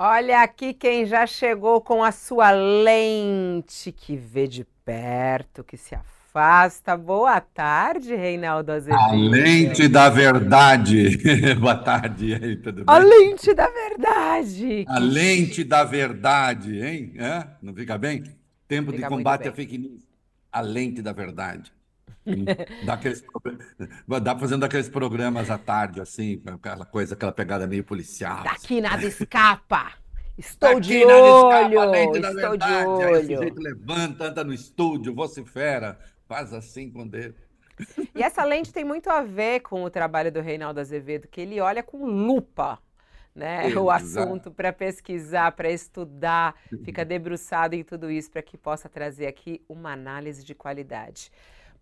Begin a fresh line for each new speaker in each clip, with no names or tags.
Olha aqui quem já chegou com a sua lente que vê de perto, que se afasta. Boa tarde, Reinaldo Azevedo.
A lente da verdade. Boa tarde, aí, tudo bem?
A lente da verdade.
A lente da verdade, hein? Hã? Não fica bem? Tempo
Fica
de combate à fake news. A lente da verdade. Dá, aqueles, dá fazendo aqueles programas à tarde, assim, aquela coisa, aquela pegada meio policial. assim.
Daqui nada escapa. Estou
Daqui
de
escapa,
olho.
lente da
Estou de.
Aí o
olho.
sujeito levanta, anda no estúdio, vocifera, faz assim com o dedo.
E essa lente tem muito a ver com o trabalho do Reinaldo Azevedo, que ele olha com lupa. Né, o assunto para pesquisar, para estudar, fica debruçado em tudo isso para que possa trazer aqui uma análise de qualidade.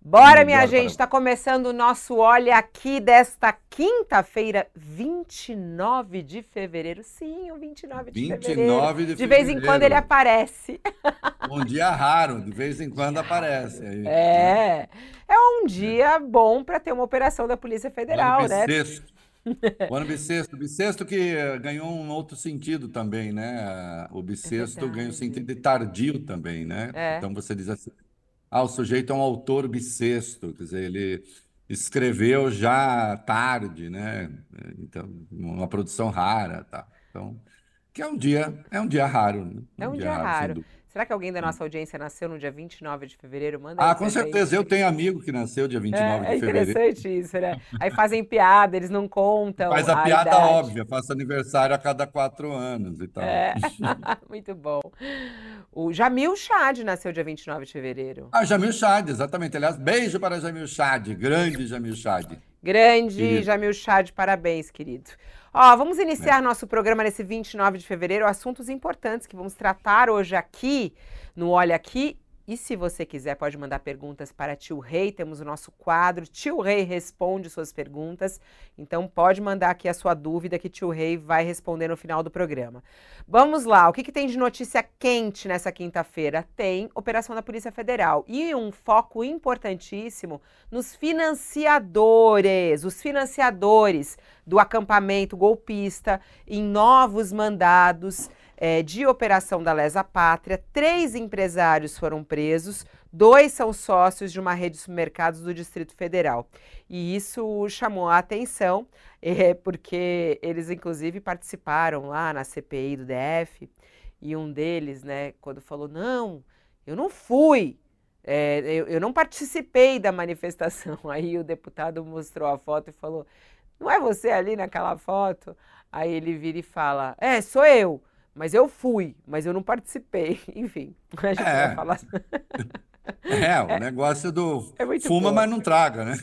Bora, minha
Melhor
gente, está começando o nosso Olha Aqui desta quinta-feira, 29 de fevereiro. Sim, o 29 de fevereiro.
29 de
De vez em
fevereiro.
quando ele aparece.
Um dia raro, de vez em quando aparece. Aí, né?
É, é um dia bom para ter uma operação da Polícia Federal,
ano
né?
bissexto. O ano bissexto. Bissexto que ganhou um outro sentido também, né? O bissexto o
verdade.
sentido de tardio também, né?
É.
Então você diz assim, ah, o sujeito é um autor bissexto, quer dizer, ele escreveu já tarde, né? Então, uma produção rara, tá? Então, que é um dia, é um dia raro, né?
É um dia
sem
raro.
dúvida.
Será que alguém da nossa audiência nasceu no dia 29 de fevereiro? Manda aí
Ah, com certeza. Eu tenho amigo que nasceu dia 29
É, é
de fevereiro.
interessante isso, né? Aí fazem piada, eles não contam
Faz a
a
piada
idade.
óbvia, faço aniversário a cada quatro anos e tal.
É, muito bom. O Jamil Chad nasceu dia 29 de fevereiro.
Ah, Jamil Chad, exatamente. Aliás, beijo para Jamil Chad, grande Jamil Chad.
Grande
Querido.
Jamil Chad, parabéns, querido. Ó, vamos iniciar nosso programa nesse 29 de fevereiro, assuntos importantes que vamos tratar hoje aqui no Olha Aqui. E se você quiser, pode mandar perguntas para Tio Rei. Temos o nosso quadro Tio Rei responde suas perguntas. Então pode mandar aqui a sua dúvida que Tio Rei vai responder no final do programa. Vamos lá, o que, que tem de notícia quente nessa quinta-feira? Tem operação da Polícia Federal e um foco importantíssimo nos financiadores, os financiadores do acampamento golpista em novos mandados eh, de operação da Lesa Pátria. Três empresários foram presos, dois são sócios de uma rede de supermercados do Distrito Federal. E isso chamou a atenção, eh, porque eles, inclusive, participaram lá na CPI do DF. E um deles, né, quando falou: Não, eu não fui, é, eu, eu não participei da manifestação. Aí o deputado mostrou a foto e falou: Não é você ali naquela foto? Aí ele vira e fala: É, sou eu, mas eu fui, mas eu não participei. Enfim, a gente
É.
vai falar.
É, o negócio do
É
fuma,
boa.
mas não traga, né?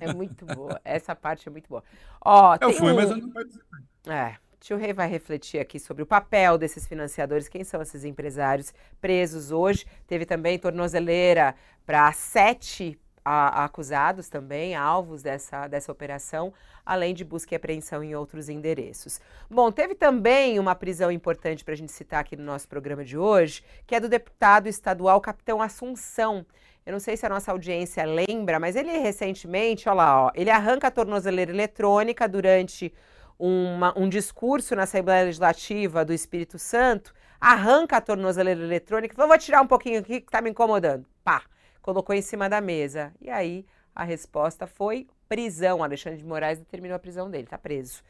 É muito boa. Essa parte é muito boa. Ó,
Eu fui,
um-
mas eu não participei.
É, tio Rei vai refletir aqui sobre o papel desses financiadores, quem são esses empresários presos hoje. Teve também tornozeleira para sete a- acusados também, alvos dessa, dessa operação, além de busca e apreensão em outros endereços. Bom, teve também uma prisão importante para a gente citar aqui no nosso programa de hoje, que é do deputado estadual Capitão Assunção. Eu não sei se a nossa audiência lembra, mas ele recentemente, olha lá, ó, ele arranca a tornozeleira eletrônica durante uma- um discurso na Assembleia Legislativa do Espírito Santo, arranca a tornozeleira eletrônica, vou tirar um pouquinho aqui que está me incomodando. Pá, colocou em cima da mesa. E aí a resposta foi prisão. Alexandre de Moraes determinou a prisão dele, está preso.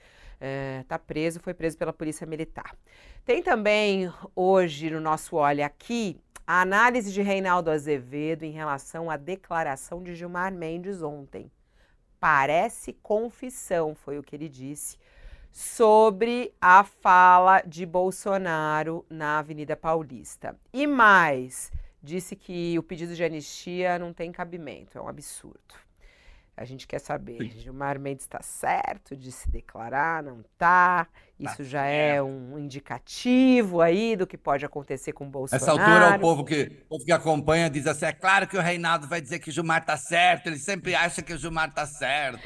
Está preso, foi preso pela Polícia Militar. Tem também hoje no nosso Olha Aqui a análise de Reinaldo Azevedo em relação à declaração de Gilmar Mendes ontem. Parece confissão, foi o que ele disse, sobre a fala de Bolsonaro na Avenida Paulista. E mais, disse que o pedido de anistia não tem cabimento, é um absurdo. A gente quer saber, Gilmar Mendes está certo de se declarar, não está? Isso já é um indicativo aí do que pode acontecer com Bolsonaro.
Essa altura, o povo que, o povo que acompanha diz assim: é claro que o Reinaldo vai dizer que o Gilmar tá certo, ele sempre acha que o Gilmar tá certo.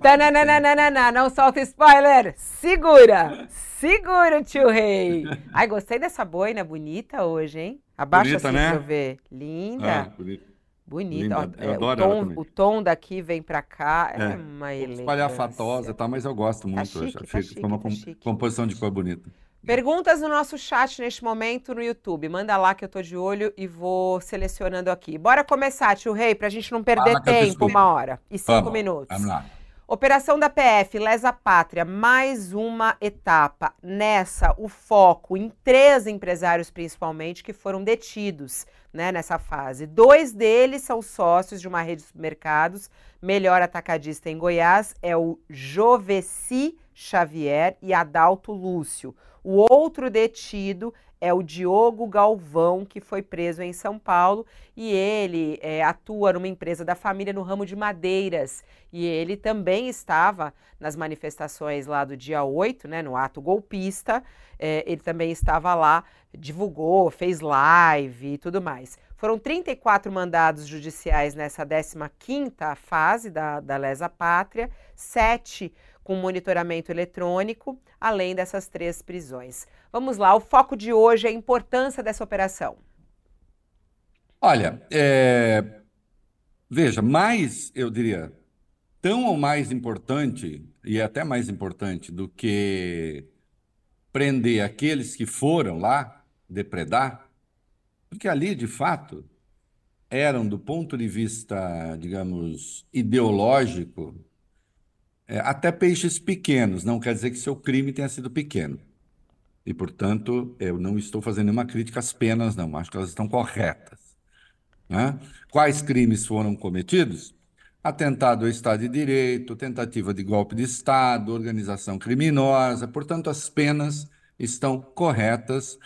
Tananana, não solta spoiler! Segura! Segura, tio Rei! Ai, gostei dessa boina bonita hoje, hein? Abaixa
Bonita,
assim
né?
pra eu ver. Linda,
Ah, bonito.
bonita. Ó.
Eu
é, o,
adoro ela
tom, o tom daqui vem pra cá. É,
É,
uma
Um
elegância.
Espalhafatosa e tal, mas eu gosto muito. eu
chique, tá
que
chique,
Foi uma
tá chique.
composição de cor bonita.
Perguntas no nosso chat neste momento no YouTube. Manda lá que eu tô de olho e vou selecionando aqui. Bora começar, tio Rei, pra gente não perder tempo, uma hora e cinco vamos, minutos.
Vamos lá.
Operação da PF, Lesa Pátria, mais uma etapa. Nessa, o foco em três empresários, principalmente, que foram detidos né, nessa fase. Dois deles são sócios de uma rede de supermercados, melhor atacadista em Goiás, é o Joveci Xavier e Adalto Lúcio. O outro detido é o Diogo Galvão, que foi preso em São Paulo e ele é, atua numa empresa da família no ramo de madeiras. E ele também estava nas manifestações lá do dia 8, né, no ato golpista. É, ele também estava lá, divulgou, fez live e tudo mais. Foram 34 mandados judiciais nessa 15ª fase da, da Lesa Pátria, sete com monitoramento eletrônico, além dessas três prisões. Vamos lá, o foco de hoje é a importância dessa operação.
Olha, é... veja, mais, eu diria, tão ou mais importante, e até mais importante do que prender aqueles que foram lá depredar, porque ali, de fato, eram, do ponto de vista, digamos, ideológico, é, até peixes pequenos, não quer dizer que seu crime tenha sido pequeno. E, portanto, eu não estou fazendo nenhuma crítica às penas, não, acho que elas estão corretas. Né? Quais crimes foram cometidos? Atentado ao Estado de Direito, tentativa de golpe de Estado, organização criminosa, portanto, as penas estão corretas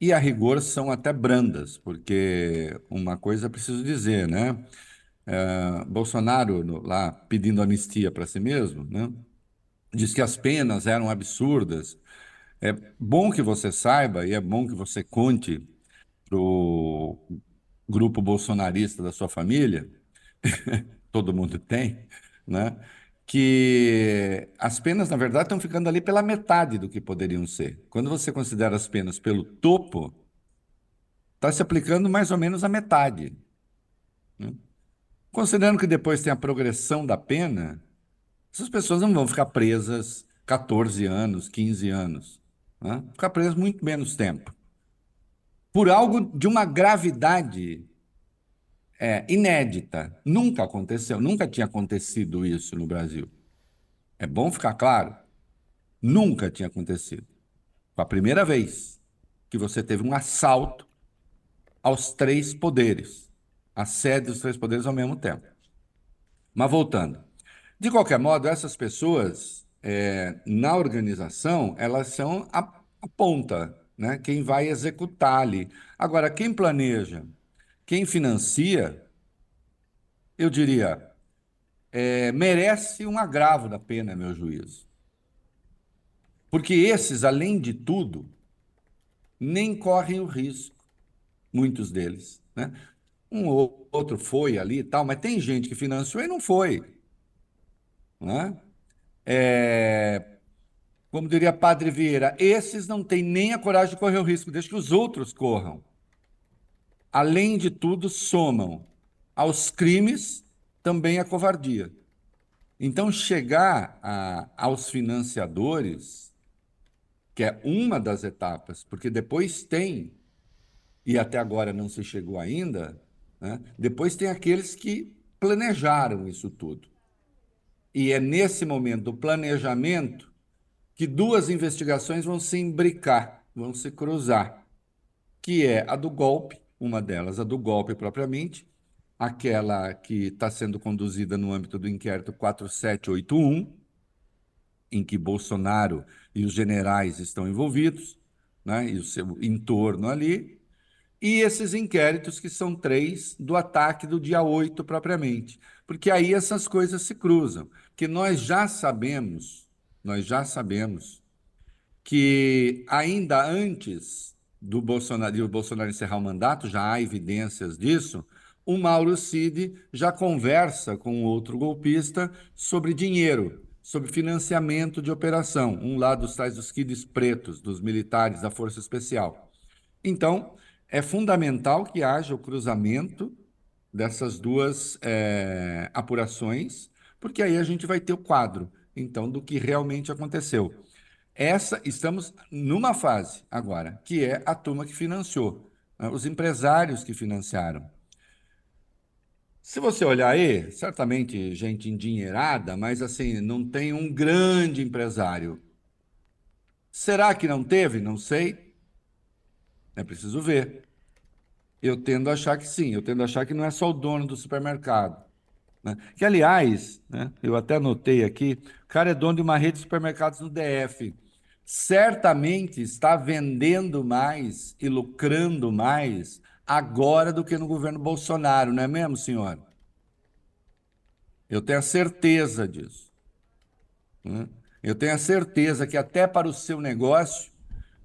e, a rigor, são até brandas, porque uma coisa preciso dizer, né? É, Bolsonaro, no, lá pedindo anistia para si mesmo, né, diz que as penas eram absurdas. É bom que você saiba e é bom que você conte para o grupo bolsonarista da sua família, todo mundo tem, né? que as penas, na verdade, estão ficando ali pela metade do que poderiam ser. Quando você considera as penas pelo topo, está se aplicando mais ou menos a metade. Considerando que depois tem a progressão da pena, essas pessoas não vão ficar presas 14 anos, 15 anos. Né? Ficar presas muito menos tempo. Por algo de uma gravidade é, inédita. Nunca aconteceu, nunca tinha acontecido isso no Brasil. É bom ficar claro. Nunca tinha acontecido. Foi a primeira vez que você teve um assalto aos três poderes a sede dos três poderes ao mesmo tempo. Mas voltando. De qualquer modo, essas pessoas, é, na organização, elas são a, a ponta, né? quem vai executar ali. Agora, quem planeja, quem financia, eu diria, é, merece um agravo da pena, meu juízo. Porque esses, além de tudo, nem correm o risco, muitos deles. Né? Um ou outro foi ali e tal, mas tem gente que financiou e não foi. Né? É, como diria Padre Vieira, esses não têm nem a coragem de correr o risco, deixa que os outros corram. Além de tudo, somam aos crimes também a covardia. Então, chegar a, aos financiadores, que é uma das etapas, porque depois tem, e até agora não se chegou ainda, né? Depois tem aqueles que planejaram isso tudo. E é nesse momento do planejamento que duas investigações vão se imbricar, vão se cruzar, que é a do golpe, uma delas a do golpe propriamente, aquela que está sendo conduzida no âmbito do inquérito 4781, em que Bolsonaro e os generais estão envolvidos, né, e o seu entorno ali, e esses inquéritos, que são três, do ataque do dia 8 propriamente. Porque aí essas coisas se cruzam. Que nós já sabemos, nós já sabemos que ainda antes do Bolsonaro, de o Bolsonaro encerrar o mandato, já há evidências disso, o Mauro Cid já conversa com outro golpista sobre dinheiro, sobre financiamento de operação, um lá dos tais dos kids pretos, dos militares da Força Especial. Então, é fundamental que haja o cruzamento dessas duas é, apurações, porque aí a gente vai ter o quadro, então, do que realmente aconteceu. essa estamos numa fase agora, que é a turma que financiou, né? os empresários que financiaram. Se você olhar aí, certamente gente endinheirada, mas assim, não tem um grande empresário. Será que não teve? Não sei. É preciso ver. Eu tendo a achar que sim, eu tendo a achar que não é só o dono do supermercado. Né? Que, aliás, né, eu até notei aqui, o cara é dono de uma rede de supermercados no DF. Certamente está vendendo mais e lucrando mais agora do que no governo Bolsonaro, não é mesmo, senhor? Eu tenho a certeza disso. Né? Eu tenho a certeza que até para o seu negócio,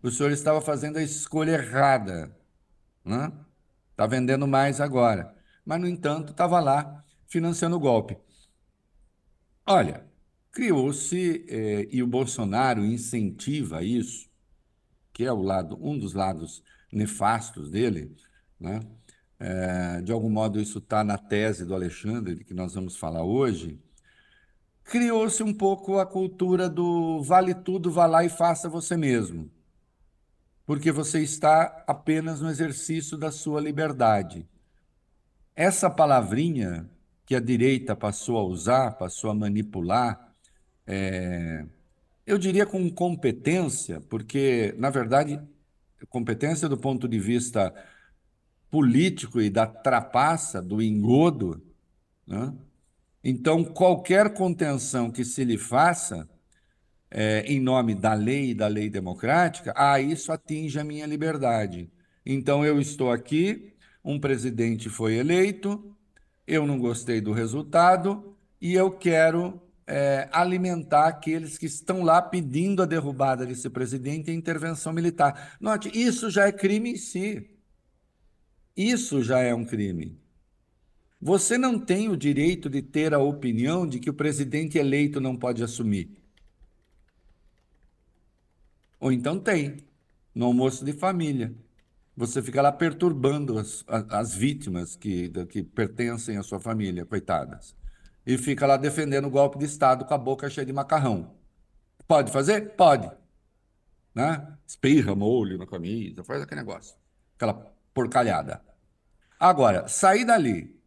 o senhor estava fazendo a escolha errada. Né? Está vendendo mais agora. Mas, no entanto, estava lá financiando o golpe. Olha, criou-se, eh, e o Bolsonaro incentiva isso, que é o lado, um dos lados nefastos dele, né? É, de algum modo isso está na tese do Alexandre, que nós vamos falar hoje, criou-se um pouco a cultura do vale tudo, vá lá e faça você mesmo porque você está apenas no exercício da sua liberdade. Essa palavrinha que a direita passou a usar, passou a manipular, é, eu diria com competência, porque, na verdade, competência do ponto de vista político e da trapaça, do engodo, né? então qualquer contenção que se lhe faça é, em nome da lei e da lei democrática, ah, isso atinge a minha liberdade. Então eu estou aqui, um presidente foi eleito, eu não gostei do resultado e eu quero é, alimentar aqueles que estão lá pedindo a derrubada desse presidente e a intervenção militar. Note, isso já é crime em si. Isso já é um crime. Você não tem o direito de ter a opinião de que o presidente eleito não pode assumir. Ou então tem, no almoço de família. Você fica lá perturbando as, as vítimas que, que pertencem à sua família, coitadas. E fica lá defendendo o golpe de Estado com a boca cheia de macarrão. Pode fazer? Pode. Né? Espirra molho na camisa, faz aquele negócio. Aquela porcalhada. Agora, sair dali,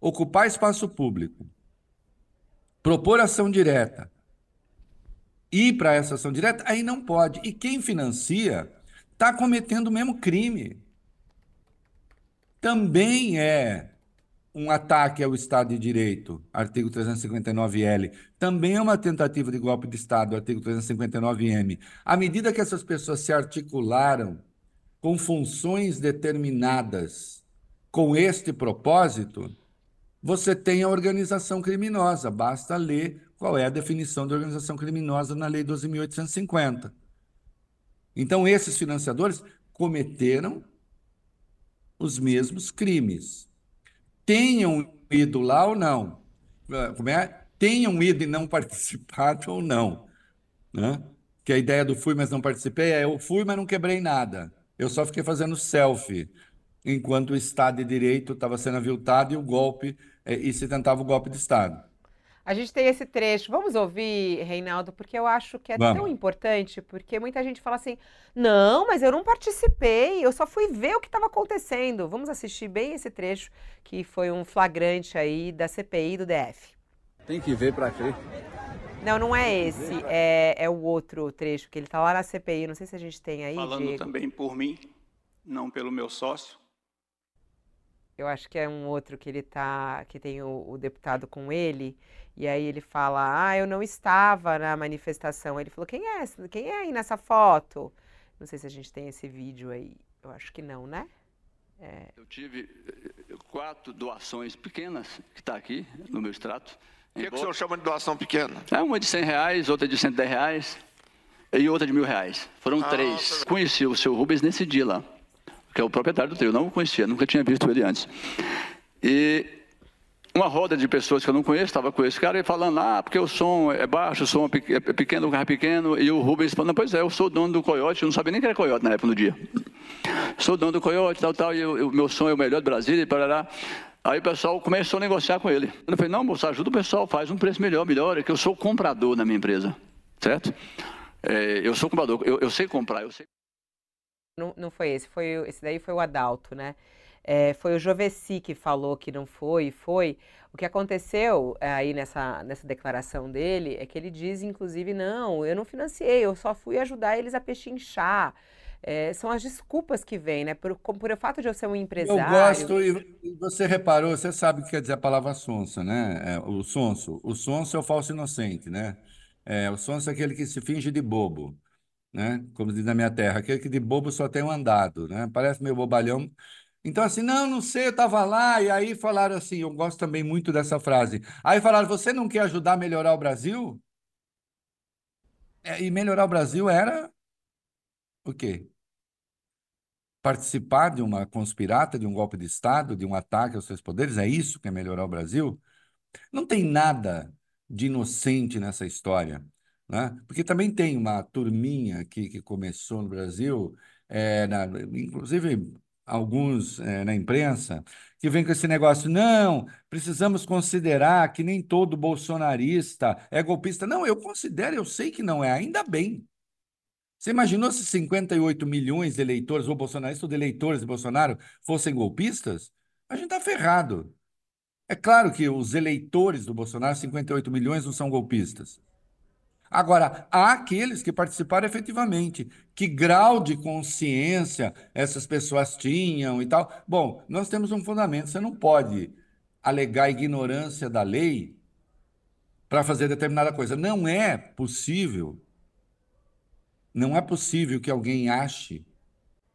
ocupar espaço público, propor ação direta, ir para essa ação direta, aí não pode. E quem financia está cometendo o mesmo crime. Também é um ataque ao Estado de Direito, artigo 359L. Também é uma tentativa de golpe de Estado, artigo 359M. À medida que essas pessoas se articularam com funções determinadas com este propósito, você tem a organização criminosa. Basta ler qual é a definição de organização criminosa na Lei 12.850. Então, esses financiadores cometeram os mesmos crimes. Tenham ido lá ou não. Ah, como é? Tenham ido e não participado ou não. Né? Que a ideia do fui, mas não participei é eu fui, mas não quebrei nada. Eu só fiquei fazendo selfie, enquanto o Estado de Direito estava sendo aviltado e o golpe, eh, e se tentava o golpe de Estado.
A gente tem esse trecho. Vamos ouvir, Reinaldo, porque eu acho que é Vamos. tão importante, porque muita gente fala assim: não, mas eu não participei, eu só fui ver o que estava acontecendo. Vamos assistir bem esse trecho, que foi um flagrante aí da CPI do DF.
Tem que ver para crer.
Não, não é esse, é, é o outro trecho, que ele está lá na CPI. Não sei se a gente tem aí.
Falando
Diego.
também por mim, não pelo meu sócio.
Eu acho que é um outro que ele tá, que tem o, o, deputado com ele, e aí ele fala: "Ah, eu não estava na manifestação". Ele falou: "Quem é? Quem é aí nessa foto?". Não sei se a gente tem esse vídeo aí. Eu acho que não, né?
É... Eu tive eh, quatro doações pequenas que está aqui no meu extrato.
O que, que o senhor chama de doação pequena?
É uma de 100 reais, outra de 110 reais e outra de mil reais. Foram ah, três. Conheci o seu Rubens nesse dia lá que é o proprietário do trio. Não o conhecia, nunca tinha visto ele antes. E uma roda de pessoas que eu não conheço, estava com esse cara e falando, ah, porque o som é baixo, o som é, é pequeno, o carro é pequeno, e o Rubens falando, pois é, eu sou dono do Coyote, eu não sabia nem que era Coyote na época no dia. Sou dono do Coyote, tal, tal, e o meu som é o melhor do Brasil, e parará. Aí o pessoal começou a negociar com ele. Eu falei, não, moça, ajuda o pessoal, faz um preço melhor, melhor, é que eu sou comprador na minha empresa, certo? É, eu sou comprador, eu, eu sei comprar, eu sei.
Não, não foi esse, foi esse daí foi o Adalto, né? É, foi o Joveci que falou que não foi, foi. O que aconteceu é, aí nessa, nessa declaração dele é que ele diz, inclusive, não, eu não financiei, eu só fui ajudar eles a pechinchar. É, são as desculpas que vêm, né? Por, por o fato de eu ser um empresário.
Eu gosto, e você reparou, você sabe o que quer dizer a palavra sonsa, né? É, o sonso. O sonso é o falso inocente, né? É, o sonso é aquele que se finge de bobo, né? Como diz na minha terra, aquele que de bobo só tem um andado, né? Parece meio bobalhão. Então, assim, não, não sei, eu estava lá, e aí falaram assim, eu gosto também muito dessa frase. Aí falaram, você não quer ajudar a melhorar o Brasil? É, e melhorar o Brasil era o quê? Participar de uma conspirata, de um golpe de Estado, de um ataque aos seus poderes? É isso que é melhorar o Brasil? Não tem nada de inocente nessa história, né? Porque também tem uma turminha que, que começou no Brasil, é, na, inclusive alguns é, na imprensa, que vem com esse negócio, não, precisamos considerar que nem todo bolsonarista é golpista. Não, eu considero, eu sei que não é, ainda bem. Você imaginou se 58 milhões de eleitores, ou bolsonaristas, ou de eleitores de Bolsonaro, fossem golpistas? A gente está ferrado. É claro que os eleitores do Bolsonaro, 58 milhões, não são golpistas. Agora, há aqueles que participaram efetivamente. Que grau de consciência essas pessoas tinham e tal? Bom, nós temos um fundamento. Você não pode alegar ignorância da lei para fazer determinada coisa. Não é possível. Não é possível que alguém ache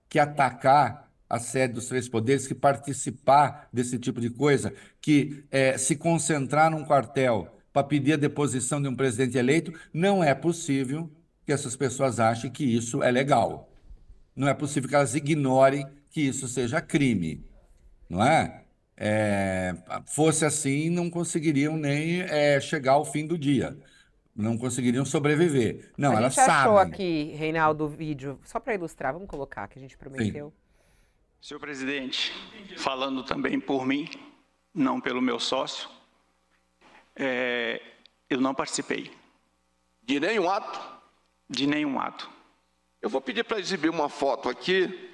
que atacar a sede dos três poderes, que participar desse tipo de coisa, que é, se concentrar num quartel para pedir a deposição de um presidente eleito, não é possível que essas pessoas achem que isso é legal. Não é possível que elas ignorem que isso seja crime, não é? é fosse assim, não conseguiriam nem é, chegar ao fim do dia. Não conseguiriam sobreviver. Não,
a
elas
gente achou
sabem.
aqui, Reinaldo, o vídeo, só para ilustrar, vamos colocar, que a gente prometeu.
Senhor presidente, falando também por mim, não pelo meu sócio, é, eu não participei
De nenhum ato?
de nenhum ato.
Eu vou pedir para exibir uma foto aqui,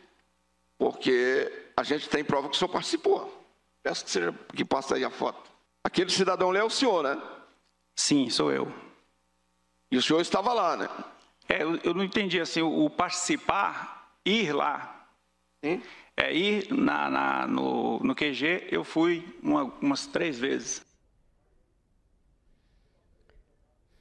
porque a gente tem prova que o senhor participou. Peço que, seja, que passe aí a foto. Aquele cidadão ali é o senhor, né?
Sim, sou eu.
E o senhor estava lá, né?
É, eu, eu não entendi assim, o, o participar, ir lá.
Sim.
É, ir na, na- no, no QG, eu fui uma- umas três vezes.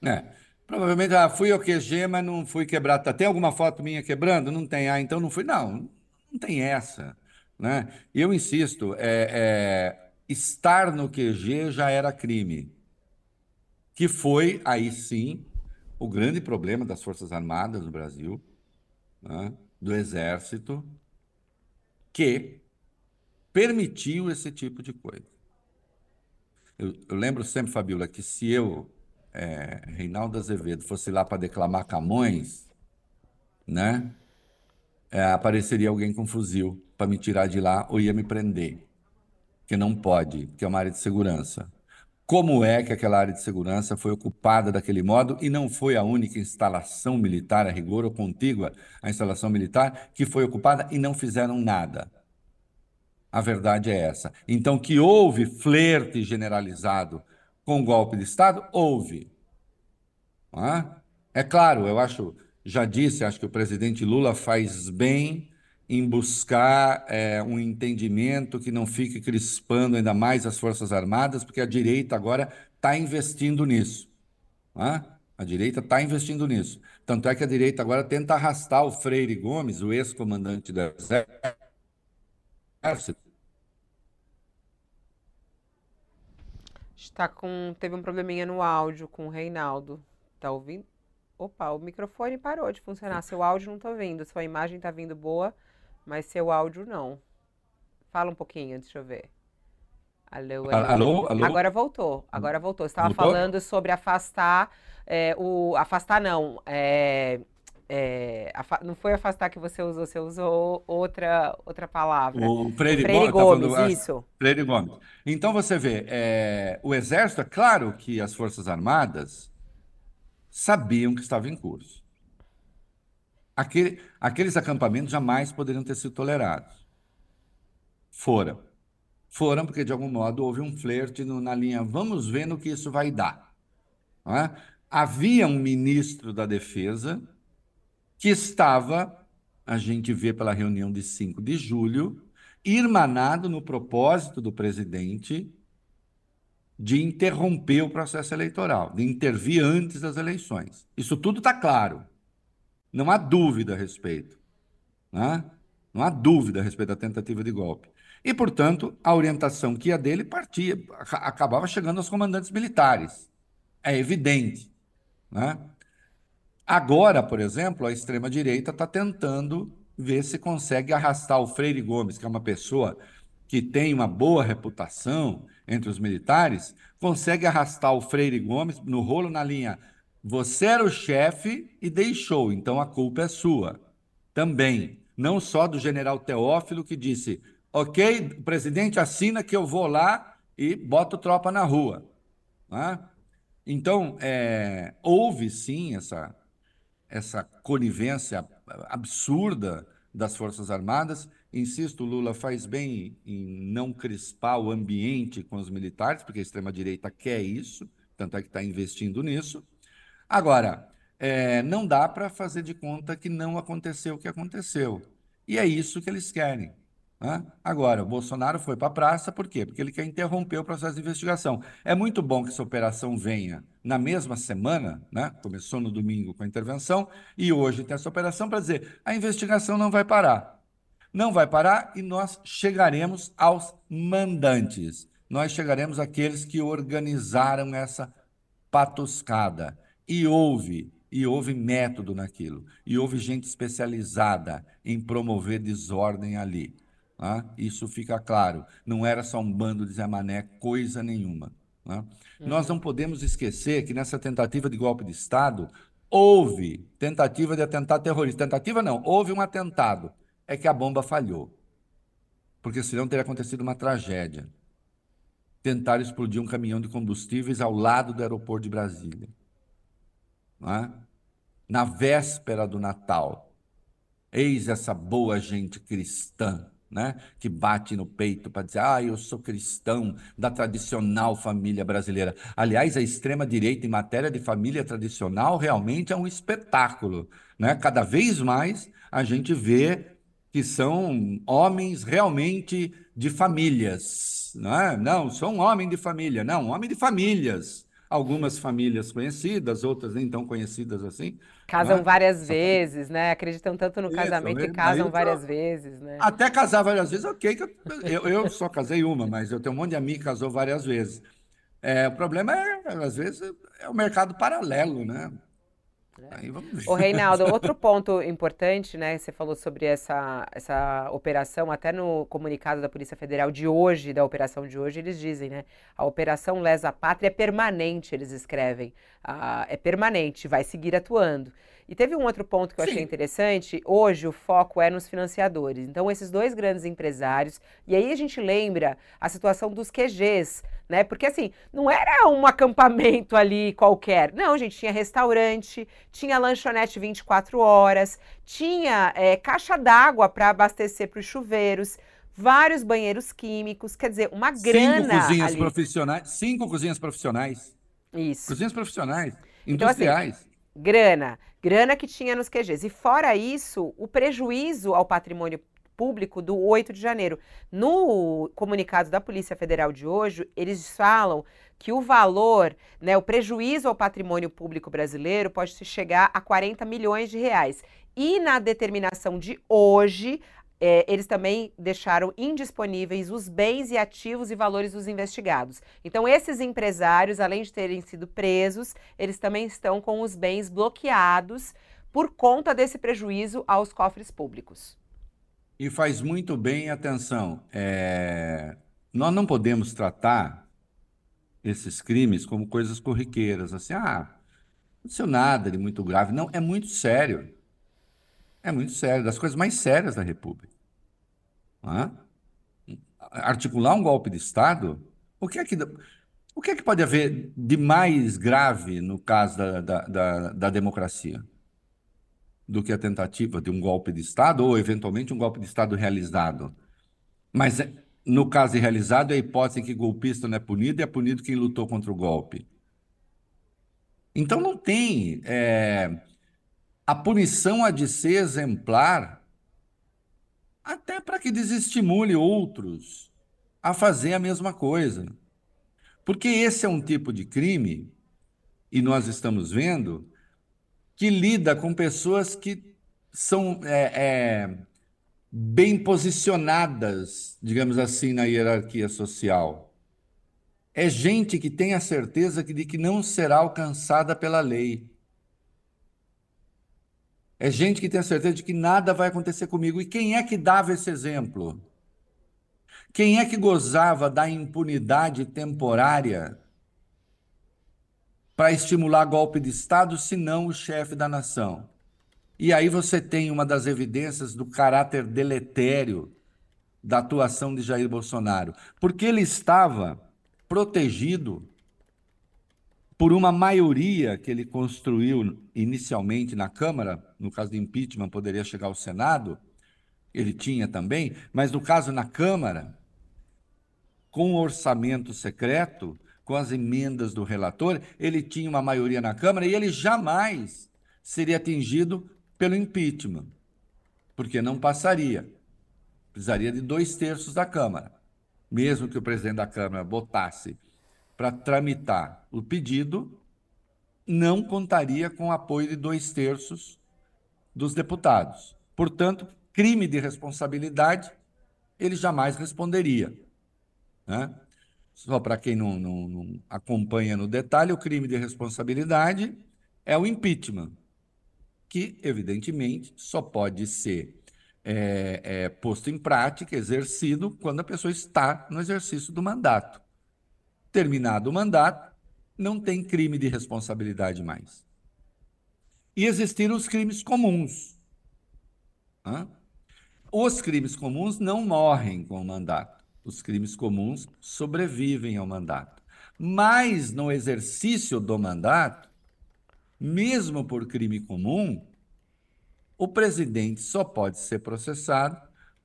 É. Provavelmente, ah, fui ao QG, mas não fui quebrar. Tá, Tem alguma foto minha quebrando? Não tem. Ah, então não fui. Não, não tem essa. Né? E eu insisto, é, é, estar no QG já era crime. Que foi, aí sim, o grande problema das Forças Armadas no Brasil, né? do Exército, que permitiu esse tipo de coisa. Eu, eu lembro sempre, Fabiola, que se eu é, Reinaldo Azevedo fosse lá para declamar Camões, né? É, apareceria alguém com fuzil para me tirar de lá ou ia me prender. Que não pode, que é uma área de segurança. Como é que aquela área de segurança foi ocupada daquele modo e não foi a única instalação militar, a rigor ou contígua à instalação militar, que foi ocupada e não fizeram nada? A verdade é essa. Então, que houve flerte generalizado com golpe de Estado? Houve. É? É claro, eu acho, já disse, acho que o presidente Lula faz bem em buscar é, um entendimento que não fique crispando ainda mais as Forças Armadas, porque a direita agora está investindo nisso. é? A direita está investindo nisso. Tanto é que a direita agora tenta arrastar o Freire Gomes, o ex-comandante do Exército,
Está com, teve um probleminha no áudio com o Reinaldo. Tá ouvindo? Opa, o microfone parou de funcionar. Seu áudio não tá vindo. Sua imagem tá vindo boa, mas seu áudio não. Fala um pouquinho, deixa eu ver. Alô, alô.
Alô, alô?
Agora voltou. Agora voltou. Estava falando sobre afastar é, o afastar não. É, é, não foi afastar que você usou, você usou outra outra palavra.
O Freire,
Freire
Gomes, tá falando-
isso.
Freire Gomes. Então você vê, é, o Exército, é claro que as Forças Armadas sabiam que estava em curso. Aquele, aqueles acampamentos jamais poderiam ter sido tolerados. Foram. Foram porque, de algum modo, houve um flerte no, na linha vamos ver no que isso vai dar. É? Havia um ministro da Defesa que estava, a gente vê pela reunião de 5 de julho, irmanado no propósito do presidente de interromper o processo eleitoral, de intervir antes das eleições. Isso tudo está claro. Não há dúvida a respeito. Né? Não há dúvida a respeito da tentativa de golpe. E, portanto, a orientação que ia dele partia, acabava chegando aos comandantes militares. É evidente. Né? Agora, por exemplo, a extrema-direita está tentando ver se consegue arrastar o Freire Gomes, que é uma pessoa que tem uma boa reputação entre os militares, consegue arrastar o Freire Gomes no rolo na linha você era o chefe e deixou, então a culpa é sua. Também, não só do general Teófilo que disse: ok, o presidente assina que eu vou lá e boto tropa na rua. Né? Então, é, houve sim essa, essa conivência absurda das Forças Armadas. Insisto, Lula faz bem em não crispar o ambiente com os militares, porque a extrema-direita quer isso, tanto é que está investindo nisso. Agora, é, não dá para fazer de conta que não aconteceu o que aconteceu. E é isso que eles querem. Né? Agora, o Bolsonaro foi para a praça, por quê? Porque ele quer interromper o processo de investigação. É muito bom que essa operação venha na mesma semana, né? começou no domingo com a intervenção, e hoje tem essa operação para dizer a investigação não vai parar. Não vai parar e nós chegaremos aos mandantes. Nós chegaremos àqueles que organizaram essa patuscada. E houve, e houve método naquilo, e houve gente especializada em promover desordem ali. Tá? Isso fica claro. Não era só um bando de Zé Mané, coisa nenhuma. Tá? Uhum. Nós não podemos esquecer que nessa tentativa de golpe de Estado houve tentativa de atentado terrorista. Tentativa não, houve um atentado. É que a bomba falhou. Porque senão teria acontecido uma tragédia. Tentaram explodir um caminhão de combustíveis ao lado do aeroporto de Brasília é? na véspera do Natal. Eis essa boa gente cristã, né? que bate no peito para dizer: ah, eu sou cristão da tradicional família brasileira. Aliás, a extrema-direita em matéria de família tradicional realmente é um espetáculo. Né? Cada vez mais a gente vê que são homens realmente de famílias. Não, é? não sou um homem de família, não, um homem de famílias algumas famílias conhecidas, outras nem tão conhecidas assim.
Casam né? várias vezes, né? Acreditam tanto no Isso, casamento que casam várias vezes, né?
Até casar várias vezes, ok. Eu, eu só casei uma, mas eu tenho um monte de amigo que casou várias vezes. É, o problema é, às vezes, é o mercado paralelo, né?
Aí vamos ver. O Reinaldo, outro ponto importante, né? Você falou sobre essa, essa operação, até no comunicado da Polícia Federal de hoje, da operação de hoje, eles dizem, né? A operação Lesa Pátria é permanente, eles escrevem. Ah, é permanente, vai seguir atuando. E teve um outro ponto que eu Sim. achei interessante. Hoje o foco é nos financiadores. Então, esses dois grandes empresários. E aí a gente lembra a situação dos QGs, né? Porque assim, não era um acampamento ali qualquer. Não, gente, tinha restaurante, tinha lanchonete 24 horas, tinha é, caixa d'água para abastecer para os chuveiros vários banheiros químicos, quer dizer, uma grana.
Cinco cozinhas
ali.
profissionais. Cinco cozinhas profissionais.
Isso.
Cozinhas profissionais, industriais. Então, assim,
grana, grana que tinha nos QGs. E fora isso, o prejuízo ao patrimônio público do 8 de janeiro. No comunicado da Polícia Federal de hoje, eles falam que o valor, né, o prejuízo ao patrimônio público brasileiro pode chegar a 40 milhões de reais. E na determinação de hoje, é, eles também deixaram indisponíveis os bens e ativos e valores dos investigados. Então, esses empresários, além de terem sido presos, eles também estão com os bens bloqueados por conta desse prejuízo aos cofres públicos.
E faz muito bem, atenção, é... nós não podemos tratar esses crimes como coisas corriqueiras, assim, ah, não aconteceu nada de muito grave. Não, é muito sério. É muito sério, das coisas mais sérias da República. Articular um golpe de Estado, o que é que, o que, é que pode haver de mais grave no caso da, da, da, da democracia? Do que a tentativa de um golpe de Estado ou, eventualmente, um golpe de Estado realizado. Mas, no caso realizado, é a hipótese que golpista não é punido e é punido quem lutou contra o golpe. Então, não tem. É... A punição há de ser exemplar até para que desestimule outros a fazer a mesma coisa. Porque esse é um tipo de crime, e nós estamos vendo, que lida com pessoas que são é, é, bem posicionadas, digamos assim, na hierarquia social. É gente que tem a certeza de que não será alcançada pela lei. É gente que tem a certeza de que nada vai acontecer comigo. E quem é que dava esse exemplo? Quem é que gozava da impunidade temporária para estimular golpe de Estado, se não o chefe da nação? E aí você tem uma das evidências do caráter deletério da atuação de Jair Bolsonaro, porque ele estava protegido por uma maioria que ele construiu inicialmente na Câmara, no caso de impeachment poderia chegar ao Senado, ele tinha também, mas no caso na Câmara, com orçamento secreto, com as emendas do relator, ele tinha uma maioria na Câmara e ele jamais seria atingido pelo impeachment, porque não passaria. Precisaria de dois terços da Câmara. Mesmo que o presidente da Câmara botasse para tramitar o pedido, não contaria com o apoio de dois terços dos deputados. Portanto, crime de responsabilidade, ele jamais responderia. Né? Só para quem não, não, não acompanha no detalhe, o crime de responsabilidade é o impeachment, que, evidentemente, só pode ser é, é, posto em prática, exercido, quando a pessoa está no exercício do mandato. Terminado o mandato, não tem crime de responsabilidade mais. E existiram os crimes comuns. Hã? Os crimes comuns não morrem com o mandato os crimes comuns sobrevivem ao mandato. Mas no exercício do mandato, mesmo por crime comum, o presidente só pode ser processado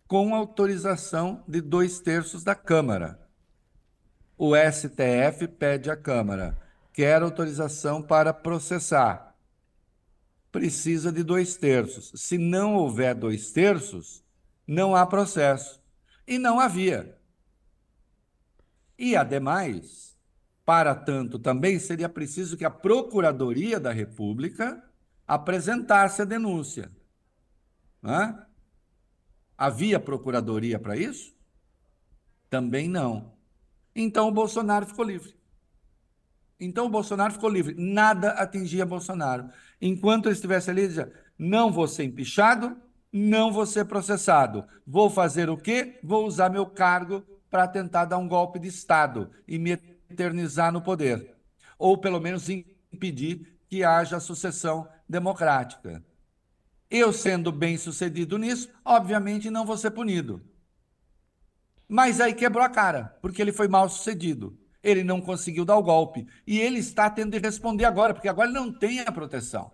com autorização de dois terços da Câmara. O STF pede à Câmara, quer autorização para processar. Precisa de dois terços. Se não houver dois terços, não há processo. E não havia. E, ademais, para tanto, também seria preciso que a Procuradoria da República apresentasse a denúncia. Hã? Havia procuradoria para isso? Também não. Então o Bolsonaro ficou livre. Então o Bolsonaro ficou livre. Nada atingia Bolsonaro. Enquanto ele estivesse ali, ele dizia: não vou ser empichado, não vou ser processado. Vou fazer o quê? Vou usar meu cargo para tentar dar um golpe de Estado e me eternizar no poder, ou pelo menos impedir que haja sucessão democrática. Eu, sendo bem sucedido nisso, obviamente não vou ser punido. Mas aí quebrou a cara, porque ele foi mal sucedido. Ele não conseguiu dar o golpe. E ele está tendo de responder agora, porque agora ele não tem a proteção.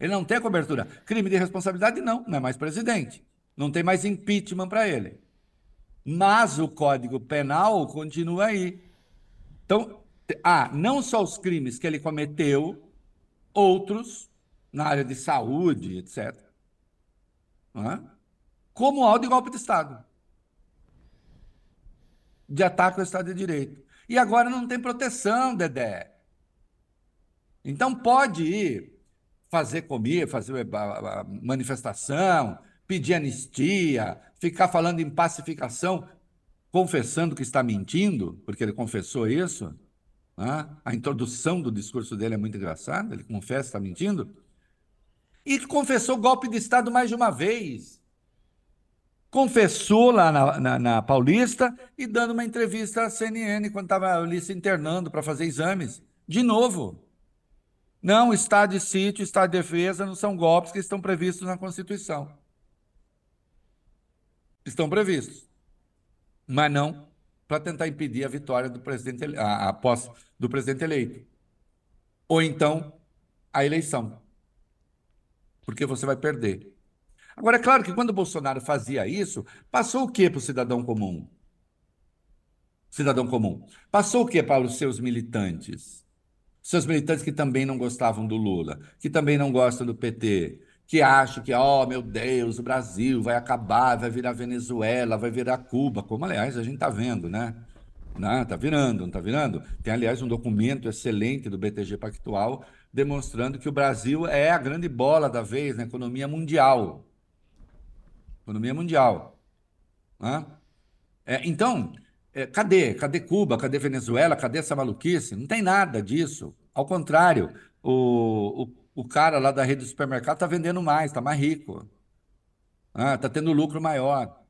Ele não tem a cobertura. Crime de responsabilidade, não, não é mais presidente. Não tem mais impeachment para ele. Mas o Código Penal continua aí. Então, há não só os crimes que ele cometeu, outros na área de saúde, etc. É? Como o de golpe de Estado. De ataque ao Estado de Direito. E agora não tem proteção, Dedé. Então pode ir fazer comigo, fazer manifestação, pedir anistia, ficar falando em pacificação, confessando que está mentindo, porque ele confessou isso. Né? A introdução do discurso dele é muito engraçada, ele confessa que está mentindo. E confessou golpe de Estado mais de uma vez. Confessou lá na, na, na Paulista e dando uma entrevista à CNN quando estava ali se internando para fazer exames. De novo. Não, Estado de sítio, Estado de defesa não são golpes que estão previstos na Constituição estão previstos, mas não para tentar impedir a vitória do presidente, a, a posse do presidente eleito, ou então a eleição. porque você vai perder. Agora, é claro que quando o Bolsonaro fazia isso, passou o que para o cidadão comum? Cidadão comum. Passou o que para os seus militantes? Seus militantes que também não gostavam do Lula, que também não gostam do PT, que acham que, oh meu Deus, o Brasil vai acabar, vai virar Venezuela, vai virar Cuba, como aliás a gente está vendo, né? Não, tá virando, não está virando? Tem, aliás, um documento excelente do BTG Pactual demonstrando que o Brasil é a grande bola da vez na economia mundial. Economia mundial. Né? É, então, é, cadê? Cadê Cuba? Cadê Venezuela? Cadê essa maluquice? Não tem nada disso. Ao contrário, o, o, o cara lá da rede do supermercado está vendendo mais, está mais rico. Está ah, tendo lucro maior.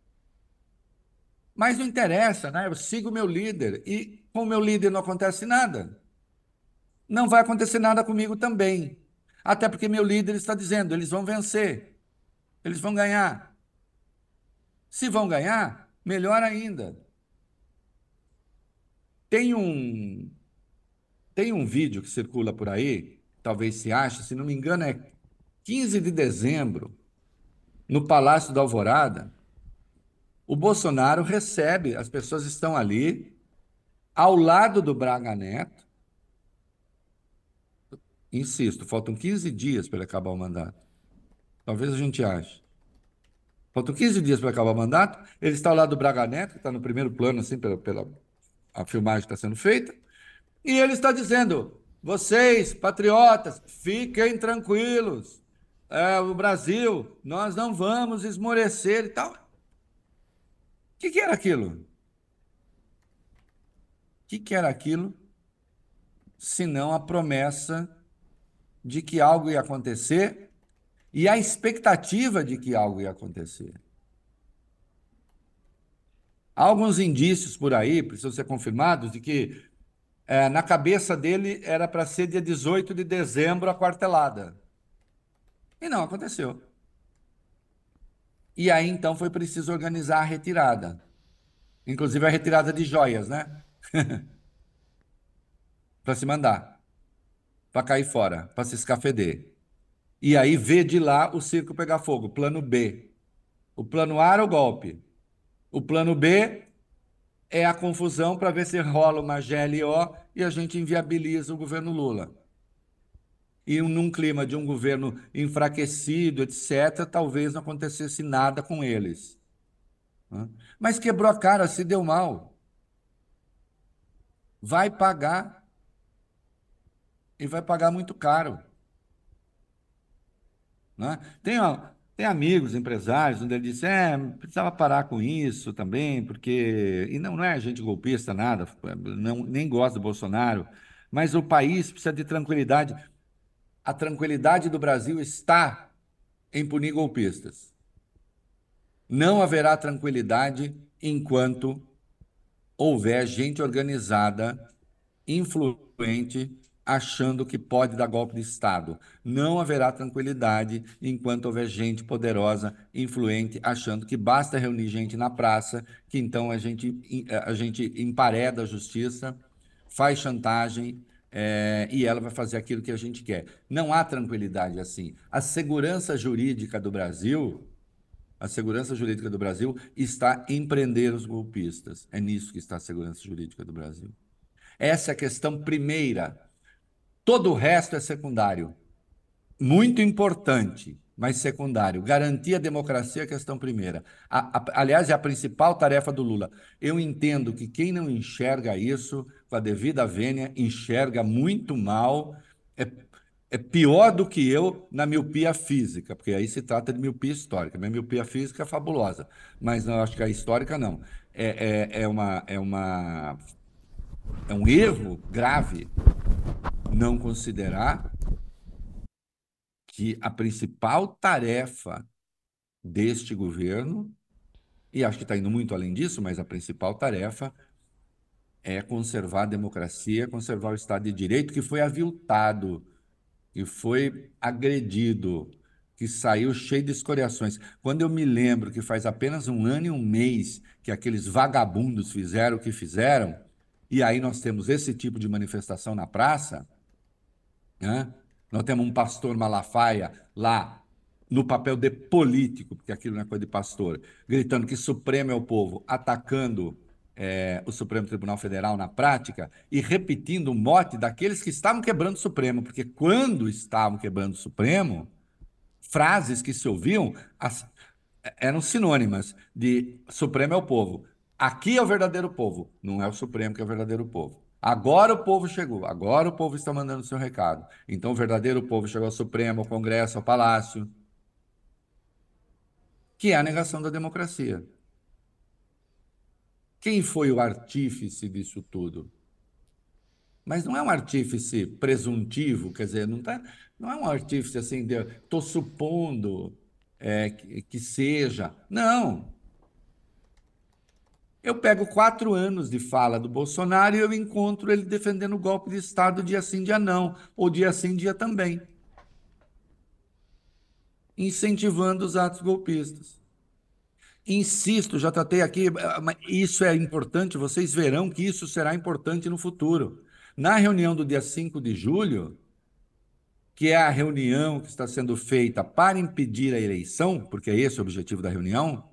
Mas não interessa, né? Eu sigo o meu líder e com o meu líder não acontece nada. Não vai acontecer nada comigo também. Até porque meu líder está dizendo, eles vão vencer. Eles vão ganhar. Se vão ganhar, melhor ainda. Tem um tem um vídeo que circula por aí, talvez se ache, se não me engano é 15 de dezembro, no Palácio da Alvorada. O Bolsonaro recebe, as pessoas estão ali ao lado do Braga Neto. Insisto, faltam 15 dias para ele acabar o mandato. Talvez a gente ache. Faltam 15 dias para acabar o mandato. Ele está ao lado do Braga Neto, que está no primeiro plano, assim, pela, pela a filmagem está sendo feita. E ele está dizendo: vocês, patriotas, fiquem tranquilos. É, o Brasil, nós não vamos esmorecer e tal. O que, que era aquilo? O que, que era aquilo? Senão a promessa de que algo ia acontecer e a expectativa de que algo ia acontecer. Há alguns indícios por aí, precisam ser confirmados, de que é, na cabeça dele era para ser dia 18 de dezembro a quartelada. E não aconteceu. E aí então foi preciso organizar a retirada. Inclusive a retirada de joias, né? para se mandar. Para cair fora, para se escafeder. E aí ver de lá o circo pegar fogo, plano B. O plano A era o golpe. O plano B é a confusão para ver se rola uma GLO e a gente inviabiliza o governo Lula. E num clima de um governo enfraquecido, etc., talvez não acontecesse nada com eles. Mas quebrou a cara, se deu mal. Vai pagar. E vai pagar muito caro. Né? Tem, tem amigos, empresários, onde ele disse, é, precisava parar com isso também, porque. E não, não é gente golpista, nada, não, nem gosta do Bolsonaro, mas o país precisa de tranquilidade. A tranquilidade do Brasil está em punir golpistas. Não haverá tranquilidade enquanto houver gente organizada, influente, achando que pode dar golpe de Estado. Não haverá tranquilidade enquanto houver gente poderosa, influente, achando que basta reunir gente na praça, que então a gente, a gente empareda a justiça, faz chantagem é, e ela vai fazer aquilo que a gente quer. Não há tranquilidade assim. A segurança jurídica do Brasil. A segurança jurídica do Brasil está em prender os golpistas. É nisso que está a segurança jurídica do Brasil. Essa é a questão primeira Todo o resto é secundário. Muito importante, mas secundário. Garantir a democracia é a questão primeira. A, a, aliás, é a principal tarefa do Lula. Eu entendo que quem não enxerga isso, com a devida vênia, enxerga muito mal. É, é pior do que eu na miopia física, porque aí se trata de miopia histórica. Minha miopia física é fabulosa, mas não acho que a histórica não. É, é, é, uma, é, uma, é um erro grave não considerar que a principal tarefa deste governo, e acho que está indo muito além disso, mas a principal tarefa é conservar a democracia, conservar o Estado de Direito, que foi aviltado, que foi agredido, que saiu cheio de escoriações. Quando eu me lembro que faz apenas um ano e um mês que aqueles vagabundos fizeram o que fizeram, e aí nós temos esse tipo de manifestação na praça, né? Nós temos um pastor Malafaia lá no papel de político, porque aquilo não é coisa de pastor, gritando que Supremo é o povo, atacando é, o Supremo Tribunal Federal na prática e repetindo o mote daqueles que estavam quebrando o Supremo, porque quando estavam quebrando o Supremo, frases que se ouviam as, eram sinônimas de Supremo é o povo. Aqui é o verdadeiro povo, não é o Supremo que é o verdadeiro povo. Agora o povo chegou, agora o povo está mandando seu recado. Então o verdadeiro povo chegou ao Supremo, ao Congresso, ao Palácio, que é a negação da democracia. Quem foi o artífice disso tudo? Mas não é um artífice presuntivo, quer dizer, não, tá, não é um artífice assim, estou supondo é, que, que seja. Não. Eu pego quatro anos de fala do Bolsonaro e eu encontro ele defendendo o golpe de Estado dia sim, dia não, ou dia sim, dia também. Incentivando os atos golpistas. Insisto, já tratei aqui, isso é importante, vocês verão que isso será importante no futuro. Na reunião do dia 5 de julho, que é a reunião que está sendo feita para impedir a eleição, porque é esse o objetivo da reunião,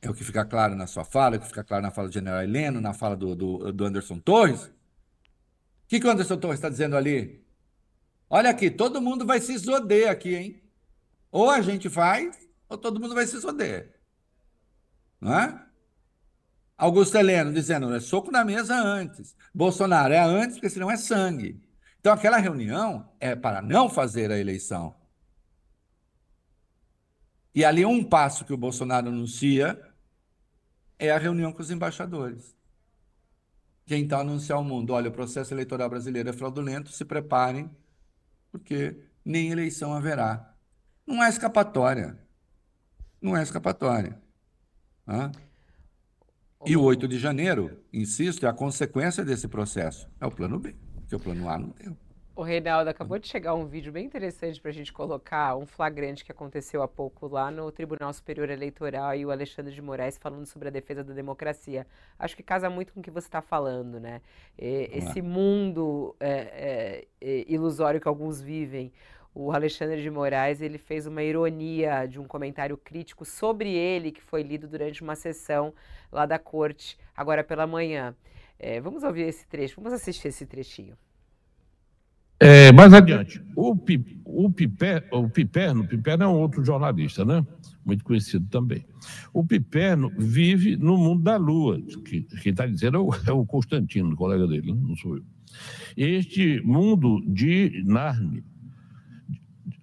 é o que fica claro na sua fala, é o que fica claro na fala do general Heleno, na fala do, do, do Anderson Torres. O que, que o Anderson Torres está dizendo ali? Olha aqui, todo mundo vai se zoder aqui, hein? Ou a gente faz, ou todo mundo vai se foder. Não é? Augusto Heleno dizendo, é soco na mesa antes. Bolsonaro é antes, porque senão é sangue. Então, aquela reunião é para não fazer a eleição. E ali um passo que o Bolsonaro anuncia é a reunião com os embaixadores. Que então anunciar ao mundo, olha, o processo eleitoral brasileiro é fraudulento, se preparem, porque nem eleição haverá. Não há escapatória não é escapatória. Tá? E o 8 de janeiro, insisto, é a consequência desse processo. É o plano B, porque o plano A não deu.
O Reinaldo, acabou de chegar um vídeo bem interessante para a gente colocar, um flagrante que aconteceu há pouco lá no Tribunal Superior Eleitoral e o Alexandre de Moraes falando sobre a defesa da democracia. Acho que casa muito com o que você está falando, né? Esse mundo é, é, é, ilusório que alguns vivem o Alexandre de Moraes ele fez uma ironia de um comentário crítico sobre ele que foi lido durante uma sessão lá da corte agora pela manhã. É, vamos ouvir esse trecho, vamos assistir esse trechinho.
É, mais adiante, o, Pi, o, Piper, o Piperno, Piperno é um outro jornalista, né? Muito conhecido também. O Piperno vive no mundo da lua, que quem está dizendo é o, é o Constantino, colega dele, não sou eu. Este mundo de Narnia,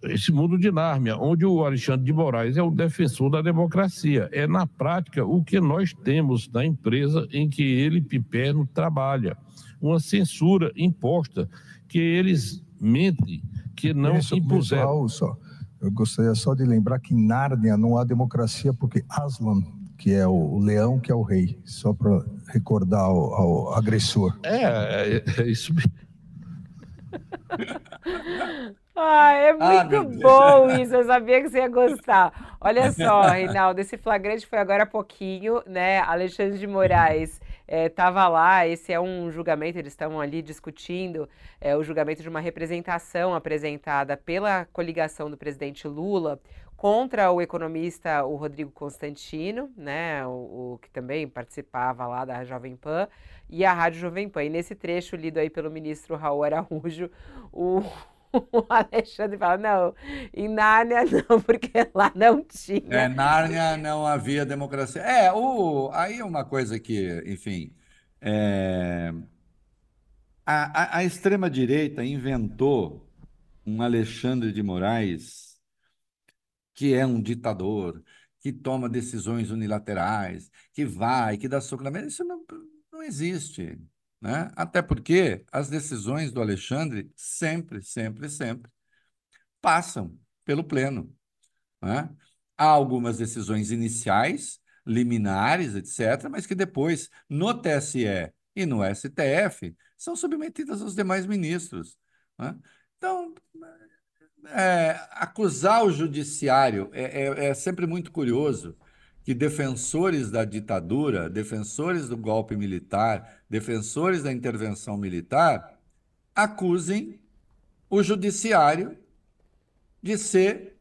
esse mundo de Nármia, onde o Alexandre de Moraes é o defensor da democracia. É, na prática, o que nós temos na empresa em que ele, Piperno, trabalha. Uma censura imposta, que eles mentem, que não Isso, impuseram.
Só. Eu gostaria só de lembrar que em Nárnia não há democracia, porque Aslan, que é o leão, que é o rei, só para recordar ao, ao agressor.
É, é, é isso mesmo.
Ah, é ah, muito ah, bom isso, eu sabia que você ia gostar. Olha só, Reinaldo, esse flagrante foi agora há pouquinho, né? Alexandre de Moraes estava é, lá, esse é um julgamento, eles estão ali discutindo é, o julgamento de uma representação apresentada pela coligação do presidente Lula contra o economista o Rodrigo Constantino, né, o, o, que também participava lá da Jovem Pan, e a Rádio Jovem Pan. E nesse trecho lido aí pelo ministro Raul Araújo, o o Alexandre fala, não, em Nárnia não, porque lá não tinha.
É, Nárnia não havia democracia. É, o, aí uma coisa que, enfim, é, a, a, a extrema-direita inventou um Alexandre de Moraes que é um ditador, que toma decisões unilaterais, que vai, que dá soco na mesa. Isso não, não existe. Né? Até porque as decisões do Alexandre sempre, sempre, sempre passam pelo Pleno. Né? Há algumas decisões iniciais, liminares, etc., mas que depois, no TSE e no STF, são submetidas aos demais ministros. Né? Então, é, acusar o judiciário é, é, é sempre muito curioso que defensores da ditadura, defensores do golpe militar, defensores da intervenção militar, acusem o judiciário de ser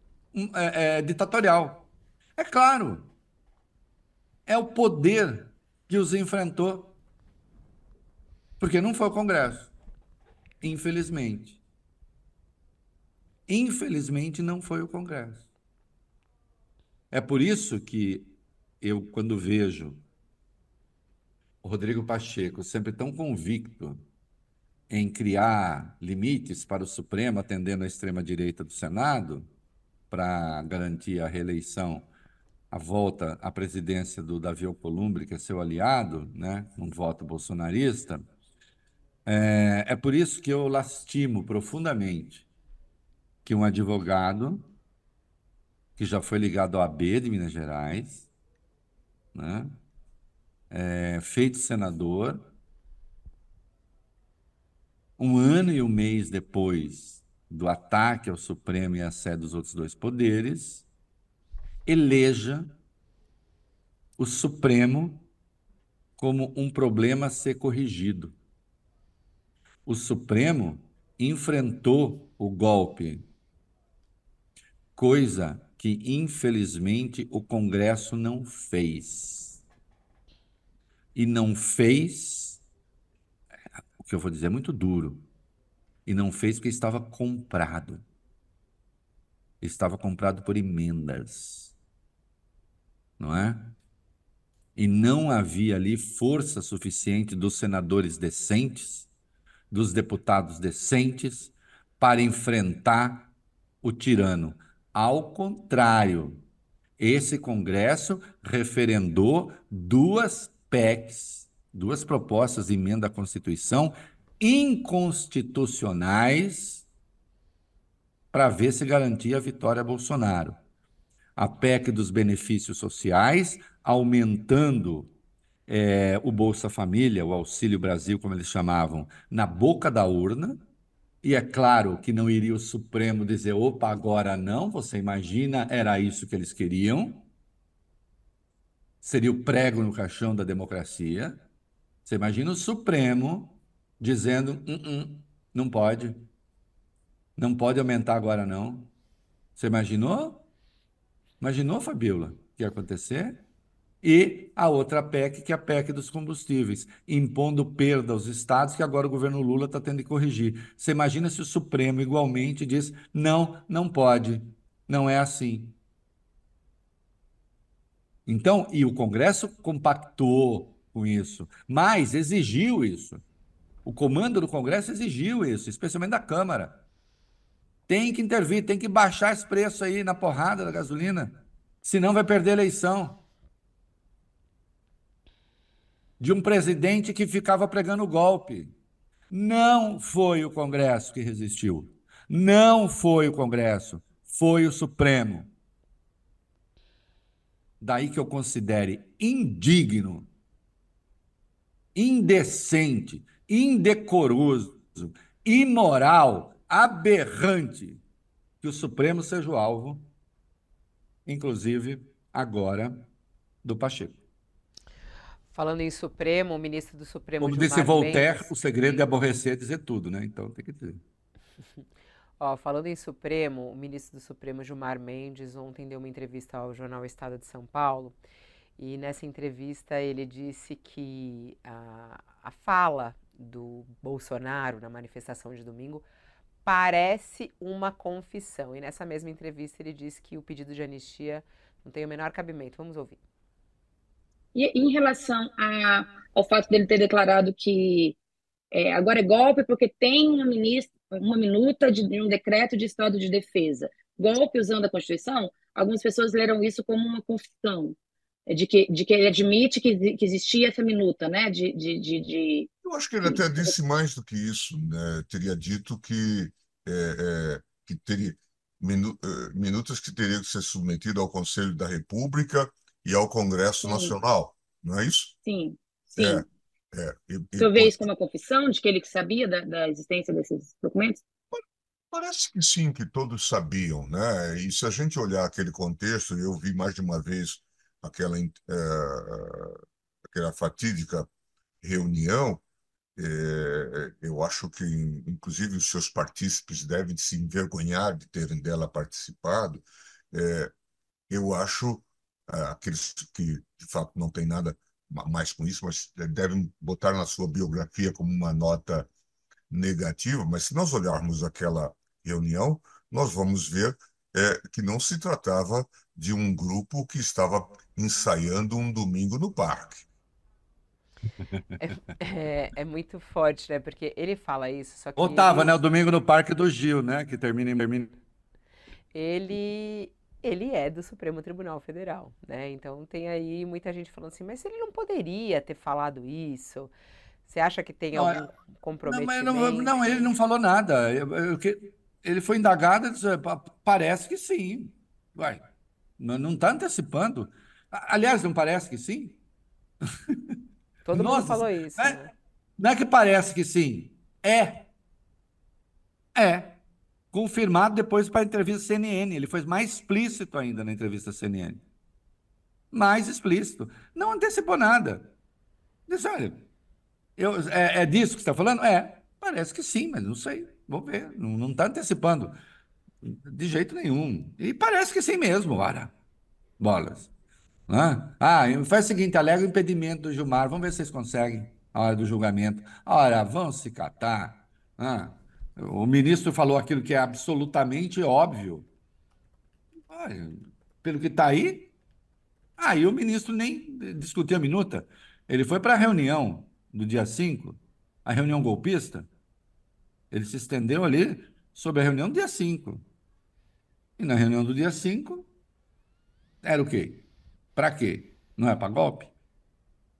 é, é, ditatorial. É claro, é o poder que os enfrentou. Porque não foi o Congresso. Infelizmente. Infelizmente, não foi o Congresso. É por isso que eu, quando vejo o Rodrigo Pacheco sempre tão convicto em criar limites para o Supremo, atendendo à extrema-direita do Senado, para garantir a reeleição, a volta à presidência do Davi Alcolumbre, que é seu aliado, né, um voto bolsonarista, é, é por isso que eu lastimo profundamente que um advogado que já foi ligado ao AB de Minas Gerais, né? É, feito senador, um ano e um mês depois do ataque ao Supremo e à sede dos outros dois poderes, eleja o Supremo como um problema a ser corrigido. O Supremo enfrentou o golpe coisa que, infelizmente, o Congresso não fez. E não fez, o que eu vou dizer é muito duro, e não fez porque estava comprado. Estava comprado por emendas. Não é? E não havia ali força suficiente dos senadores decentes, dos deputados decentes, para enfrentar o tirano. Ao contrário, esse Congresso referendou duas PECs, duas propostas de emenda à Constituição inconstitucionais para ver se garantia a vitória a Bolsonaro. A PEC dos benefícios sociais, aumentando é, o Bolsa Família, o Auxílio Brasil, como eles chamavam, na boca da urna, e é claro que não iria o Supremo dizer, opa, agora não, você imagina, era isso que eles queriam. Seria o prego no caixão da democracia. Você imagina o Supremo dizendo, uh -uh, não pode, não pode aumentar agora não. Você imaginou? Imaginou, Fabiola, o que ia acontecer? E a outra PEC, que é a PEC dos combustíveis, impondo perda aos estados que agora o governo Lula está tendo que corrigir. Você imagina se o Supremo igualmente diz: não, não pode, não é assim. Então, e o Congresso compactou com isso, mas exigiu isso. O comando do Congresso exigiu isso, especialmente da Câmara. Tem que intervir, tem que baixar esse preço aí na porrada da gasolina, senão vai perder a eleição de um presidente que ficava pregando golpe. Não foi o Congresso que resistiu. Não foi o Congresso, foi o Supremo. Daí que eu considere indigno, indecente, indecoroso, imoral, aberrante que o Supremo seja o alvo, inclusive agora, do Pacheco.
Falando em Supremo, o ministro do Supremo.
Como disse Voltaire, Mendes... o segredo de aborrecer é dizer tudo, né? Então tem que dizer.
Ó, falando em Supremo, o ministro do Supremo, Gilmar Mendes, ontem deu uma entrevista ao jornal Estado de São Paulo. E nessa entrevista ele disse que a, a fala do Bolsonaro na manifestação de domingo parece uma confissão. E nessa mesma entrevista ele disse que o pedido de anistia não tem o menor cabimento. Vamos ouvir.
E em relação a, ao fato dele ter declarado que é, agora é golpe porque tem uma, ministra, uma minuta de, de um decreto de estado de defesa, golpe usando a Constituição, algumas pessoas leram isso como uma confissão é, de que, de que ele admite que, que existia essa minuta, né? De, de, de, de,
Eu acho que ele até disse mais do que isso, né? Teria dito que, é, é, que teria minu, é, minutas que teriam que ser submetidas ao Conselho da República e ao Congresso sim. Nacional, não é isso?
Sim, sim. É, é. E, o senhor vê isso como uma confissão de que ele sabia da, da existência desses documentos?
Parece que sim, que todos sabiam, né? E se a gente olhar aquele contexto, eu vi mais de uma vez aquela, é, aquela fatídica reunião, É, eu acho que, inclusive, os seus partícipes devem se envergonhar de terem dela participado. É, eu acho aqueles que, de fato, não têm nada mais com isso, mas devem botar na sua biografia como uma nota negativa. Mas se nós olharmos aquela reunião, nós vamos ver é, que não se tratava de um grupo que estava ensaiando um domingo no parque.
É, é, é, muito forte, né? Porque ele fala isso, só que.
Ou tava, ele... né? O domingo no Parque do Gil, né? Que termina em. Termina...
Ele. Ele é do Supremo Tribunal Federal, né? Então tem aí muita gente falando assim, mas ele não poderia ter falado isso. Você acha que tem não, algum comprometimento?
Não, não, não, ele não falou nada. ele foi indagado, disse, parece que sim. Vai, não está antecipando. Aliás, não parece que sim?
Todo Nossa, mundo falou isso.
Não é, né? não é que parece que sim. É. É. Confirmado depois para a entrevista CNN. Ele foi mais explícito ainda na entrevista CNN. Mais explícito. Não antecipou nada. Disse, olha, eu, é, é disso que você está falando? É. Parece que sim, mas não sei. Vou ver. Não está antecipando. De jeito nenhum. E parece que sim mesmo, ora. Bolas. Ah, faz o seguinte, alega o impedimento do Gilmar, vamos ver se vocês conseguem a hora do julgamento. Ora, vão se catar. Ah, o ministro falou aquilo que é absolutamente óbvio. pelo que está aí, aí o ministro nem discutiu a minuta. Ele foi para a reunião do dia 5, a reunião golpista, ele se estendeu ali sobre a reunião do dia 5. E na reunião do dia 5, era o quê? Para quê? Não é para golpe?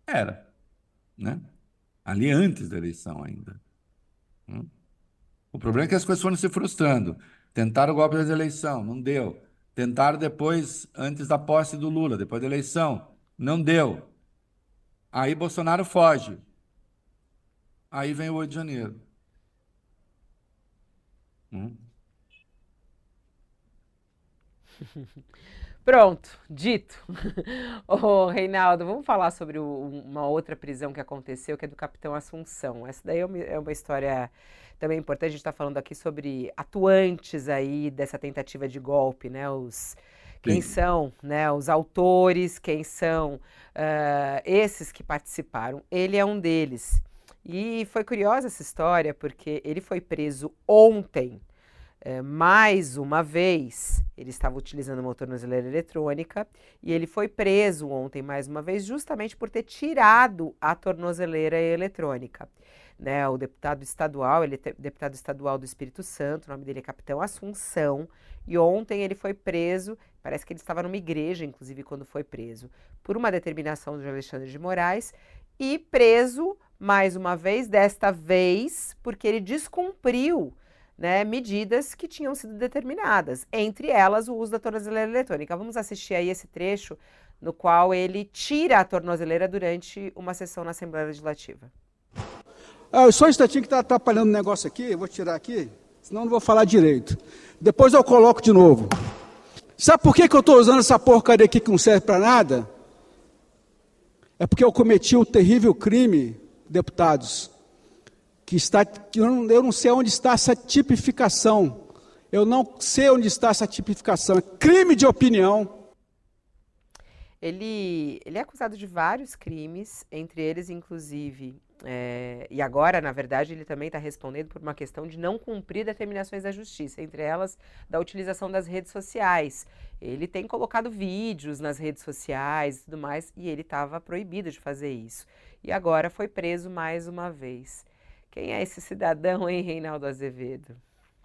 Era, né? Ali antes da eleição ainda. Hum? O problema é que as coisas foram se frustrando. Tentaram o golpe da eleição, não deu. Tentaram depois, antes da posse do Lula, depois da eleição, não deu. Aí Bolsonaro foge. Aí vem o 8 de janeiro. Hum?
Pronto, dito. Ô, Reinaldo, vamos falar sobre uma outra prisão que aconteceu, que é do Capitão Assunção. Essa daí é uma, é uma história também importante. A gente está falando aqui sobre atuantes aí dessa tentativa de golpe, né? Os, quem são né, os autores, quem são uh, esses que participaram. Ele é um deles. E foi curiosa essa história, porque ele foi preso ontem é, mais uma vez, ele estava utilizando uma tornozeleira eletrônica e ele foi preso ontem mais uma vez, justamente por ter tirado a tornozeleira eletrônica. Né, o deputado estadual, ele é deputado estadual do Espírito Santo, o nome dele é Capitão Assunção, e ontem ele foi preso, parece que ele estava numa igreja, inclusive, quando foi preso, por uma determinação do Alexandre de Moraes, e preso mais uma vez, desta vez porque ele descumpriu né, medidas que tinham sido determinadas, entre elas o uso da tornozeleira eletrônica. Vamos assistir aí esse trecho no qual ele tira a tornozeleira durante uma sessão na Assembleia Legislativa.
Ah, só um instantinho que está atrapalhando o negócio aqui, vou tirar aqui, senão não vou falar direito. Depois eu coloco de novo. Sabe por que, que eu estou usando essa porcaria aqui que não serve para nada? É porque eu cometi o terrível crime, deputados, que está, que eu, não, eu não sei onde está essa tipificação. Eu não sei onde está essa tipificação. É crime de opinião.
Ele, ele é acusado de vários crimes, entre eles, inclusive, é, e agora, na verdade, ele também está respondendo por uma questão de não cumprir determinações da justiça, entre elas da utilização das redes sociais. Ele tem colocado vídeos nas redes sociais e tudo mais, e ele estava proibido de fazer isso. E agora foi preso mais uma vez. Quem é esse cidadão, hein, Reinaldo Azevedo?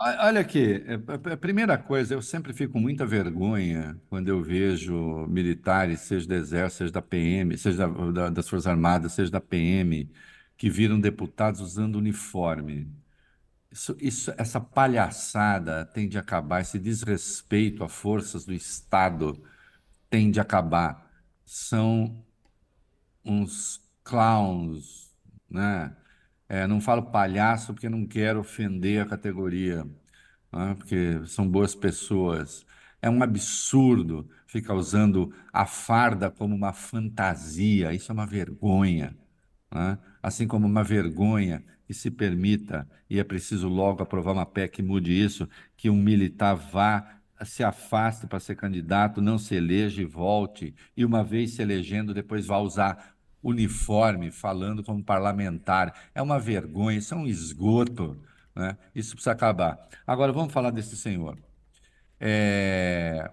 Olha aqui, é, a primeira coisa, eu sempre fico com muita vergonha quando eu vejo militares, seja do Exército, seja da PM, seja da, da, das Forças Armadas, seja da PM, que viram deputados usando uniforme. Isso, isso, essa palhaçada tem de acabar, esse desrespeito a forças do Estado tem de acabar. São uns clowns, né? É, não falo palhaço porque não quero ofender a categoria, né? porque são boas pessoas. É um absurdo ficar usando a farda como uma fantasia. Isso é uma vergonha. né? Assim como uma vergonha que se permita, e é preciso logo aprovar uma PEC que mude isso, que um militar vá, se afaste para ser candidato, não se eleja e volte, e uma vez se elegendo, depois vá usar uniforme, falando como parlamentar. É uma vergonha, isso é um esgoto. Né? Isso precisa acabar. Agora, vamos falar desse senhor. É...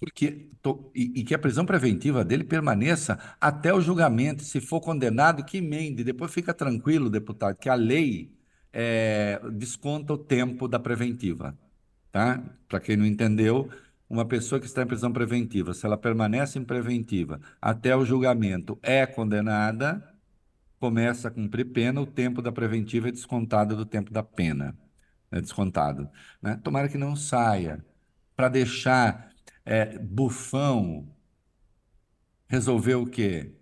Porque, e, e, que a prisão preventiva dele permaneça até o julgamento. Se for condenado, que emende. Depois fica tranquilo, deputado, que a lei é, desconta o tempo da preventiva. Tá? Para quem não entendeu, uma pessoa que está em prisão preventiva, se ela permanece em preventiva até o julgamento, é condenada, começa a cumprir pena, o tempo da preventiva é descontado do tempo da pena. É descontado. Né? Tomara que não saia, para deixar é, bufão resolver o quê?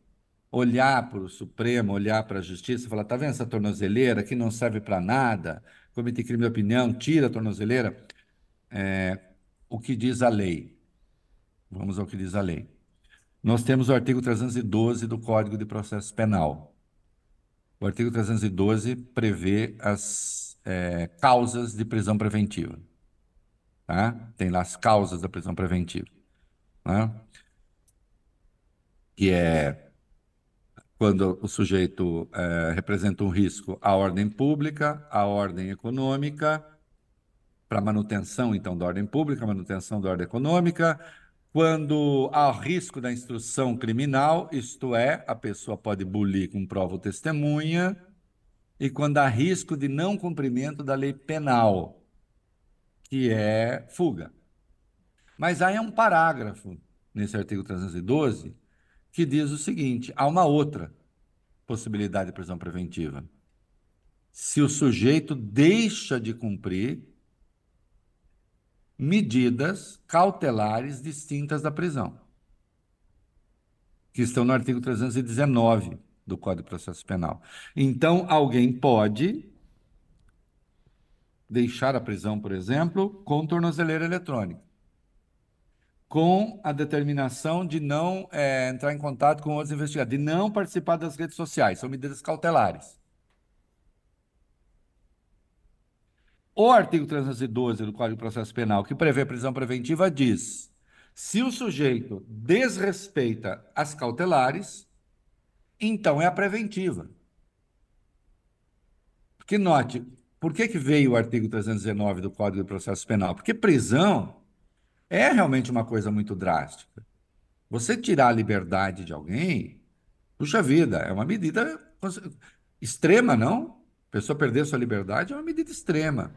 Olhar para o Supremo, olhar para a Justiça e falar: tá vendo essa tornozeleira que não serve para nada? Comitê crime de opinião, tira a tornozeleira. É, o que diz a lei. Vamos ao que diz a lei. Nós temos o artigo 312 do Código de Processo Penal. O artigo 312 prevê as é, causas de prisão preventiva. Tá? Tem lá as causas da prisão preventiva. Né? Que é quando o sujeito é, representa um risco à ordem pública, à ordem econômica, para manutenção, então, da ordem pública, manutenção da ordem econômica, quando há risco da instrução criminal, isto é, a pessoa pode bulir com prova ou testemunha, e quando há risco de não cumprimento da lei penal, que é fuga. Mas aí é um parágrafo nesse artigo 312 que diz o seguinte: há uma outra possibilidade de prisão preventiva. Se o sujeito deixa de cumprir medidas cautelares distintas da prisão, que estão no artigo 319 do Código de Processo Penal. Então, alguém pode deixar a prisão, por exemplo, com tornozeleira eletrônica, com a determinação de não é, entrar em contato com outros investigados, de não participar das redes sociais, são medidas cautelares. O artigo 312 do Código de Processo Penal, que prevê prisão preventiva, diz: se o sujeito desrespeita as cautelares, então é a preventiva. Porque note, por que, que veio o artigo 319 do Código de Processo Penal? Porque prisão é realmente uma coisa muito drástica. Você tirar a liberdade de alguém, puxa vida, é uma medida extrema, não? A pessoa perder sua liberdade é uma medida extrema.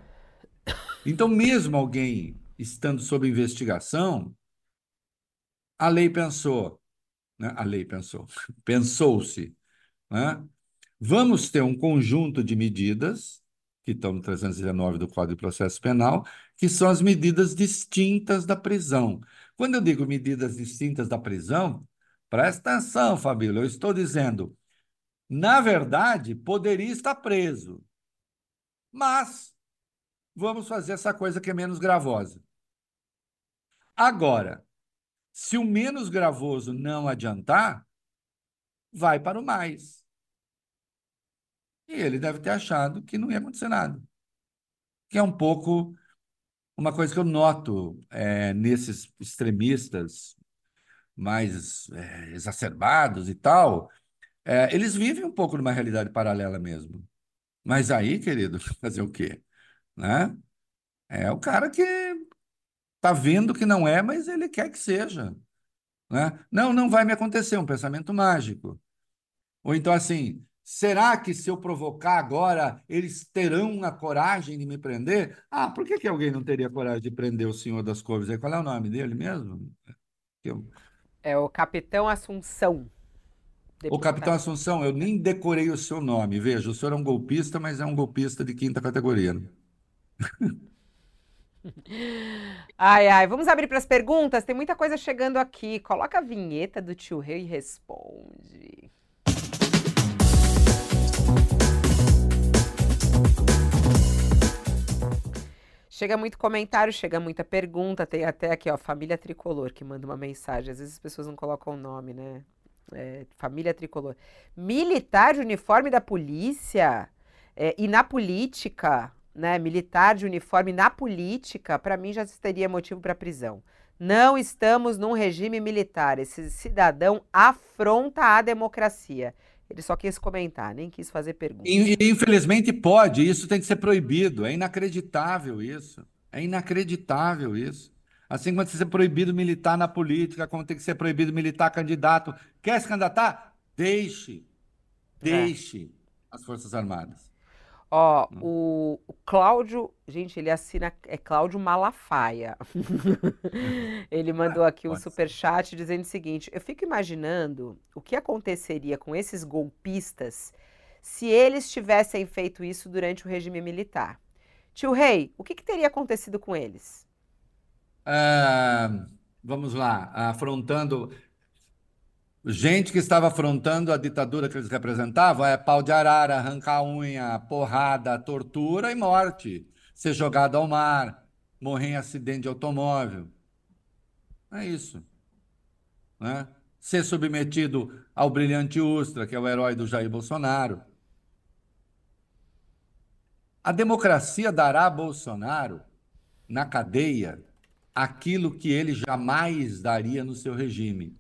Então, mesmo alguém estando sob investigação, a lei pensou, né? a lei pensou, pensou-se, né? vamos ter um conjunto de medidas, que estão no 319 do Código de Processo Penal, que são as medidas distintas da prisão. Quando eu digo medidas distintas da prisão, presta atenção, Fabíola, eu estou dizendo, na verdade, poderia estar preso, mas vamos fazer essa coisa que é menos gravosa. Agora, se o menos gravoso não adiantar, vai para o mais. E ele deve ter achado que não ia acontecer nada. Que é um pouco uma coisa que eu noto é, nesses extremistas mais é, exacerbados e tal. É, eles vivem um pouco numa realidade paralela mesmo. Mas aí, querido, fazer o quê? né? É o cara que está vendo que não é, mas ele quer que seja, né? Não, não vai me acontecer, um pensamento mágico. Ou então assim, será que se eu provocar agora, eles terão a coragem de me prender? Ah, por que, que alguém não teria coragem de prender o senhor das couves? Qual é o nome dele mesmo?
Eu... É o Capitão Assunção.
Deputado. O Capitão Assunção, eu nem decorei o seu nome. Veja, o senhor é um golpista, mas é um golpista de quinta categoria. Né?
Ai, ai, vamos abrir para as perguntas? Tem muita coisa chegando aqui. Coloca a vinheta do tio Rei e responde. Chega muito comentário, chega muita pergunta. Tem até aqui, ó, Família Tricolor, que manda uma mensagem. Às vezes as pessoas não colocam o nome, né? É, família tricolor. Militar de uniforme da polícia é, e na política, né? Militar de uniforme na política, para mim já teria motivo para prisão. Não estamos num regime militar. Esse cidadão afronta a democracia. Ele só quis comentar, nem quis fazer pergunta.
Infelizmente pode, isso tem que ser proibido. É inacreditável isso. É inacreditável isso. Assim como tem que ser proibido militar na política, como tem que ser proibido militar candidato. Quer se candidatar? Deixe. Deixe é. as Forças Armadas.
Ó, hum. o, o Cláudio, gente, ele assina, é Cláudio Malafaia. ele mandou aqui um super chat dizendo o seguinte: eu fico imaginando o que aconteceria com esses golpistas se eles tivessem feito isso durante o regime militar. Tio Rei, o que, que teria acontecido com eles?
Uh, vamos lá, afrontando. Gente que estava afrontando a ditadura que eles representavam é pau de arara, arrancar unha, porrada, tortura e morte. Ser jogado ao mar, morrer em acidente de automóvel. É isso. Né? Ser submetido ao brilhante Ustra, que é o herói do Jair Bolsonaro. A democracia dará a Bolsonaro, na cadeia, aquilo que ele jamais daria no seu regime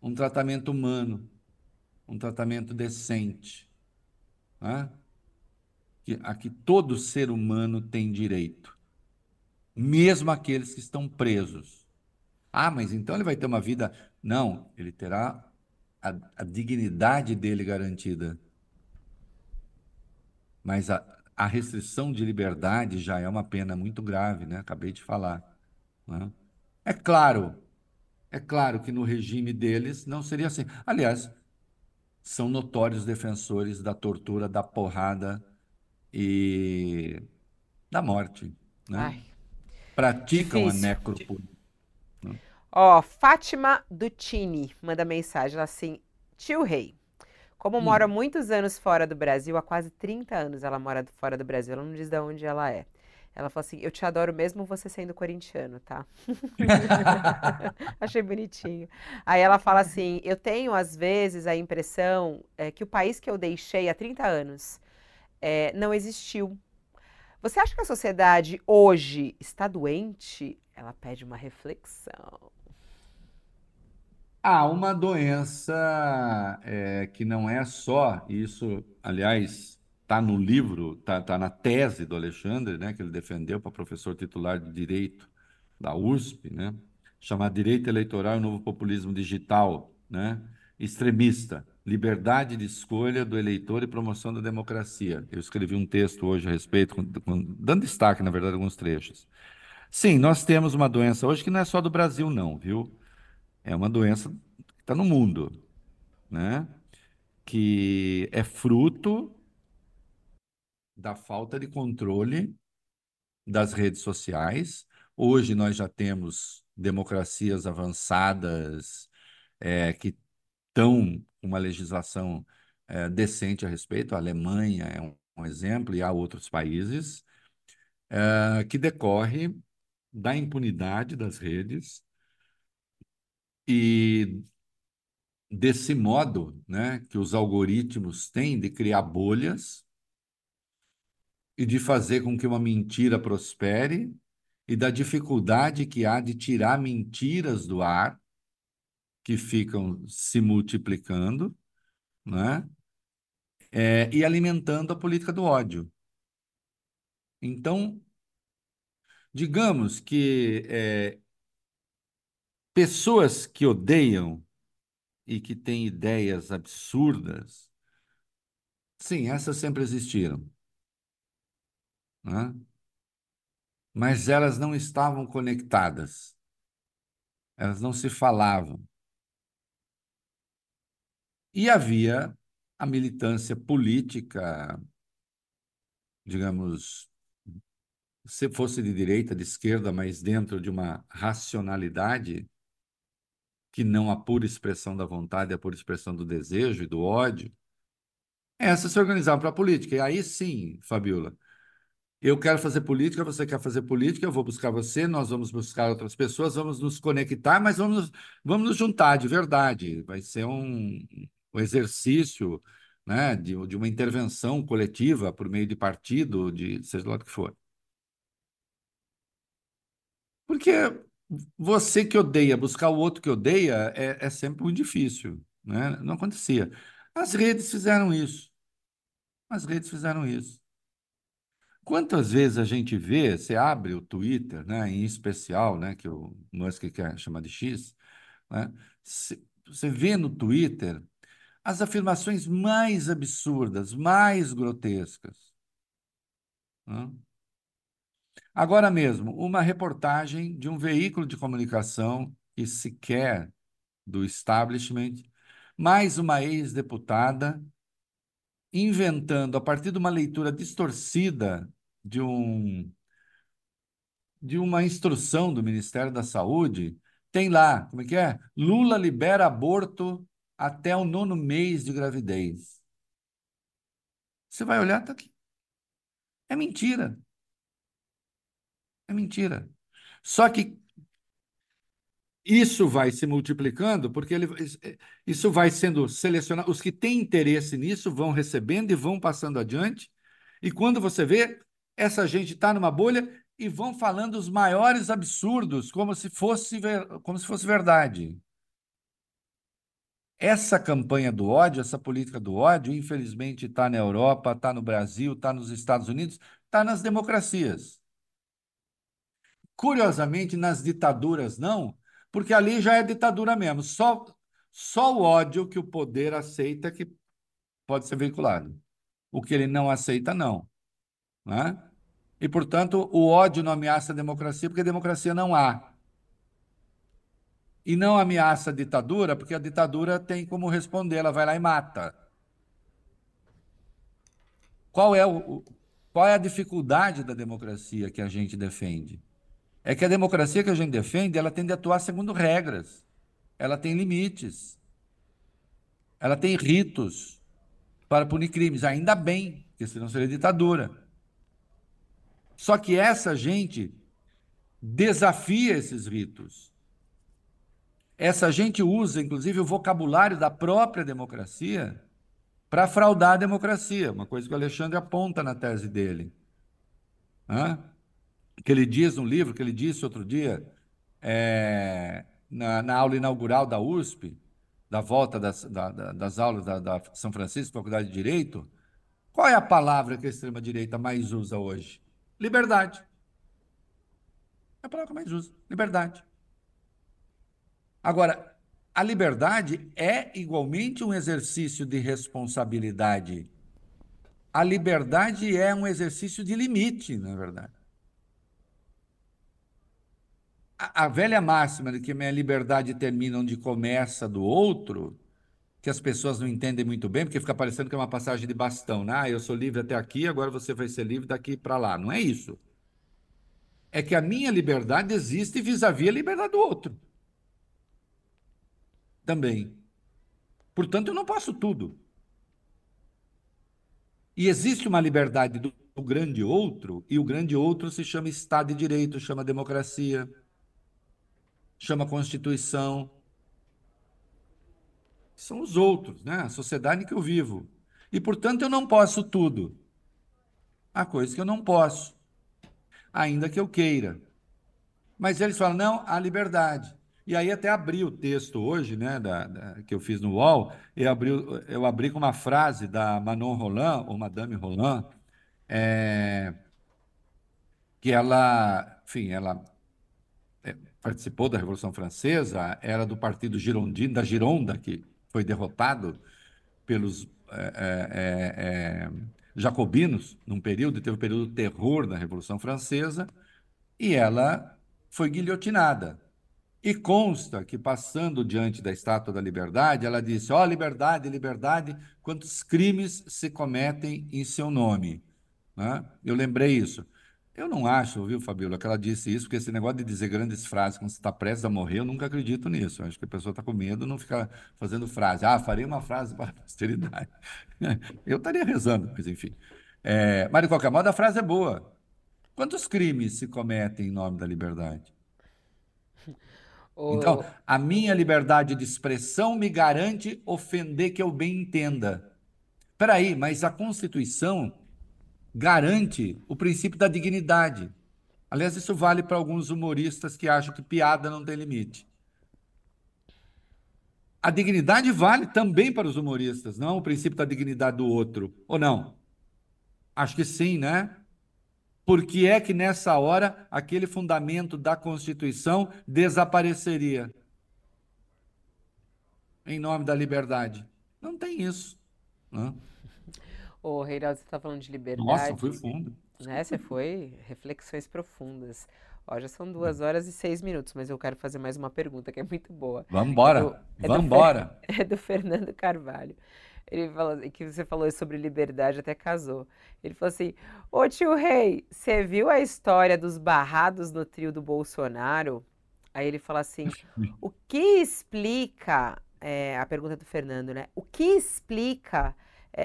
um tratamento humano, um tratamento decente, né? a que todo ser humano tem direito, mesmo aqueles que estão presos. Ah, mas então ele vai ter uma vida. Não, ele terá a, a dignidade dele garantida. Mas a, a restrição de liberdade já é uma pena muito grave, né? Acabei de falar. Né? É claro é claro que no regime deles não seria assim. Aliás, são notórios defensores da tortura, da porrada e da morte. Né? Ai, Praticam difícil. a necropolítica.
Né? Ó, Fátima Dutini manda mensagem assim: Tio Rei, como hum. mora muitos anos fora do Brasil, há quase 30 anos ela mora fora do Brasil, ela não diz de onde ela é. Ela falou assim: Eu te adoro mesmo você sendo corintiano, tá? Achei bonitinho. Aí ela fala assim: Eu tenho, às vezes, a impressão é, que o país que eu deixei há 30 anos é, não existiu. Você acha que a sociedade hoje está doente? Ela pede uma reflexão.
Há uma doença é, que não é só isso, aliás, está no livro, está tá na tese do Alexandre, né, que ele defendeu para professor titular de Direito da USP, né, chamado Direito Eleitoral e Novo Populismo Digital, né, extremista, liberdade de escolha do eleitor e promoção da democracia. Eu escrevi um texto hoje a respeito, com, com, dando destaque, na verdade, alguns trechos. Sim, nós temos uma doença hoje que não é só do Brasil, não, viu? É uma doença que está no mundo, né? Que é fruto da falta de controle das redes sociais. Hoje nós já temos democracias avançadas é, que estão com uma legislação é, decente a respeito. A Alemanha é um, um exemplo e há outros países é, que decorre da impunidade das redes e desse modo né, que os algoritmos têm de criar bolhas e de fazer com que uma mentira prospere e da dificuldade que há de tirar mentiras do ar que ficam se multiplicando, né? É, e alimentando a política do ódio. Então, digamos que é, pessoas que odeiam e que têm ideias absurdas, sim, essas sempre existiram né? mas elas não estavam conectadas, elas não se falavam. E havia a militância política, digamos, se fosse de direita, de esquerda, mas dentro de uma racionalidade que não a pura expressão da vontade, a pura expressão do desejo e do ódio, essa se organizava para a política. E aí sim, Fabiola, Eu quero fazer política, você quer fazer política, eu vou buscar você, nós vamos buscar outras pessoas, vamos nos conectar, mas vamos, vamos nos juntar de verdade. Vai ser um, um exercício né, de, de uma intervenção coletiva por meio de partido, de seja lá o que for. Porque você que odeia, buscar o outro que odeia é, é sempre muito difícil, né? Não acontecia. As redes fizeram isso. As redes fizeram isso. Quantas vezes a gente vê, você abre o Twitter, né, em especial, né, que o Musk quer chamar de X, né, você vê no Twitter as afirmações mais absurdas, mais grotescas. Né? Agora mesmo, uma reportagem de um veículo de comunicação que sequer do establishment, mais uma ex-deputada inventando, a partir de uma leitura distorcida de um de uma instrução do Ministério da Saúde, tem lá, como é que é? Lula libera aborto até o nono mês de gravidez. Você vai olhar, tá aqui. É mentira. É mentira. Só que isso vai se multiplicando porque ele, isso vai sendo selecionado. Os que têm interesse nisso vão recebendo e vão passando adiante. E quando você vê, essa gente está numa bolha e vão falando os maiores absurdos, como se fosse, como se fosse verdade. Essa campanha do ódio, essa política do ódio, infelizmente está na Europa, está no Brasil, está nos Estados Unidos, está nas democracias. Curiosamente, nas ditaduras não, porque ali já é ditadura mesmo. Só, só o ódio que o poder aceita que pode ser veiculado. O que ele não aceita, não. Né? E, portanto, o ódio não ameaça a democracia, porque a democracia não há. E não ameaça a ditadura, porque a ditadura tem como responder, ela vai lá e mata. Qual é, o, qual é a dificuldade da democracia que a gente defende? é que a democracia que a gente defende, ela tende a atuar segundo regras. Ela tem limites. Ela tem ritos para punir crimes. Ainda bem, porque senão seria ditadura. Só que essa gente desafia esses ritos. Essa gente usa, inclusive, o vocabulário da própria democracia para fraudar a democracia, uma coisa que o Alexandre aponta na tese dele. Hã? que ele diz no livro, que ele disse outro dia, é, na, na, aula inaugural da USP, da volta das, da, das aulas da, da, São Francisco, Faculdade de Direito, qual é a palavra que a extrema-direita mais usa hoje? Liberdade. É a palavra que mais usa, liberdade. Agora, a liberdade é igualmente um exercício de responsabilidade. A liberdade é um exercício de limite, na verdade a, a velha máxima de que minha liberdade termina onde começa do outro, que as pessoas não entendem muito bem, porque fica parecendo que é uma passagem de bastão, né? Ah, eu sou livre até aqui, agora você vai ser livre daqui para lá. Não é isso. É que a minha liberdade existe vis-à-vis a liberdade do outro. Também. Portanto, eu não posso tudo. E existe uma liberdade do grande outro, e o grande outro se chama Estado de Direito, chama democracia chama Constituição. São os outros, né? a sociedade em que eu vivo. E, portanto, eu não posso tudo. Há coisas que eu não posso, ainda que eu queira. Mas eles falam, não, há liberdade. E aí até abri o texto hoje, né, da, da, que eu fiz no UOL, eu abri, eu abri com uma frase da Manon Roland, ou Madame Roland, é, que ela, enfim, ela participou da Revolução Francesa, era do partido girondino, da Gironda, que foi derrotado pelos é, é, é, jacobinos num período, teve um período de terror na Revolução Francesa, e ela foi guilhotinada. E consta que, passando diante da Estátua da Liberdade, ela disse: Ó, oh, liberdade, liberdade, quantos crimes se cometem em seu nome. Né? Eu lembrei isso. Eu não acho, viu, Fabíola, que ela disse isso, porque esse negócio de dizer grandes frases quando você está prestes a morrer, eu nunca acredito nisso. Eu acho que a pessoa está com medo, não fica fazendo frase. Ah, farei uma frase para a posteridade. Eu estaria rezando, mas enfim. É, mas, de qualquer modo, a frase é boa. Quantos crimes se cometem em nome da liberdade? Então, a minha liberdade de expressão me garante ofender que eu bem entenda. Peraí, mas a Constituição garante o princípio da dignidade. Aliás, isso vale para alguns humoristas que acham que piada não tem limite. A dignidade vale também para os humoristas, não o princípio da dignidade do outro, ou não? Acho que sim, né? Por que é que nessa hora aquele fundamento da Constituição desapareceria? Em nome da liberdade. Não tem isso. né?
Ô, Reinaldo, você está falando de
Nossa,
liberdade,
foi fundo.
né? Você foi reflexões profundas. Ó, já são duas horas e seis minutos, mas eu quero fazer mais uma pergunta que é muito boa.
Vamos
É
embora.
do, é do Fer-
embora.
é do Fernando Carvalho. Ele falou que você falou sobre liberdade, até casou. Ele falou assim: Ô tio Rei, você viu a história dos barrados no trio do Bolsonaro? Aí ele fala assim: o que explica, é, a pergunta do Fernando, né? O que explica é,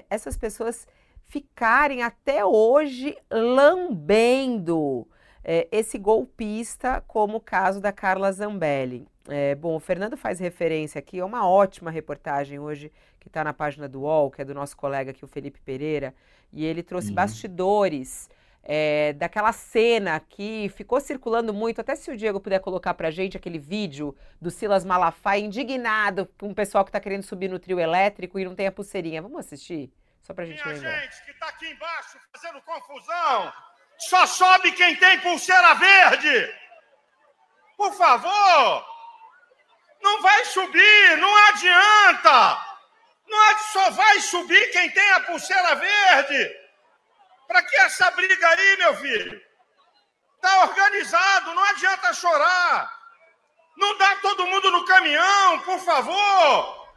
essas pessoas ficarem até hoje lambendo é, esse golpista, como o caso da Carla Zambelli? É, bom, o Fernando faz referência aqui a uma ótima reportagem hoje que está na página do UOL, que é do nosso colega aqui, o Felipe Pereira, e ele trouxe
Uhum.
bastidores é, daquela cena que ficou circulando muito, até se o Diego puder colocar pra gente aquele vídeo do Silas Malafaia indignado com o pessoal que tá querendo subir no trio elétrico e não tem a pulseirinha. Vamos assistir? Só pra gente
Minha
lembrar.
gente que tá aqui embaixo fazendo confusão, só sobe quem tem pulseira verde. Por favor, não vai subir, não adianta. Não só vai subir quem tem a pulseira verde. Pra que essa briga aí, meu filho? Tá organizado, não adianta chorar. Não dá todo mundo no caminhão, por favor.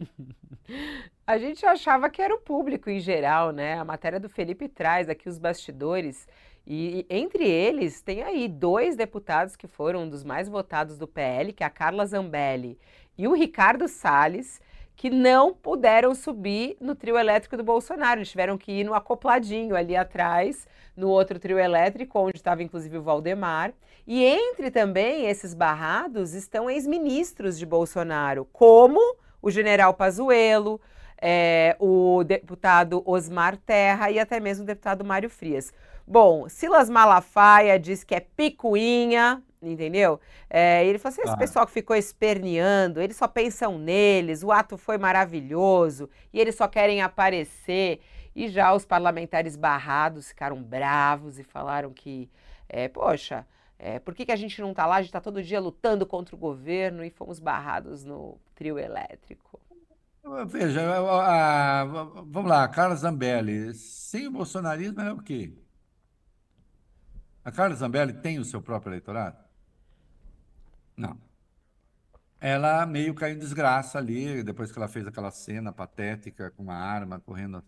A gente achava que era o público em geral, né? A matéria do Felipe traz aqui os bastidores. E entre eles tem aí dois deputados que foram um dos mais votados do PL, que é a Carla Zambelli e o Ricardo Salles, que não puderam subir no trio elétrico do Bolsonaro. Eles tiveram que ir no acopladinho ali atrás, no outro trio elétrico, onde estava inclusive o Valdemar. E entre também esses barrados estão ex-ministros de Bolsonaro, como o general Pazuello, é, o deputado Osmar Terra e até mesmo o deputado Mário Frias. Bom, Silas Malafaia diz que é picuinha, entendeu? É, ele falou assim: esse
Ah.
pessoal que ficou esperneando, eles só pensam neles, o ato foi maravilhoso e eles só querem aparecer. E já os parlamentares barrados ficaram bravos e falaram que, é, poxa, é, por que, que a gente não tá lá? A gente tá todo dia lutando contra o governo e fomos barrados no trio elétrico.
Veja, a- a- vamos lá, Carla Zambelli. Sem o bolsonarismo é o quê? A Carla Zambelli tem o seu próprio eleitorado? Não. Ela meio caiu em desgraça ali, depois que ela fez aquela cena patética com uma arma correndo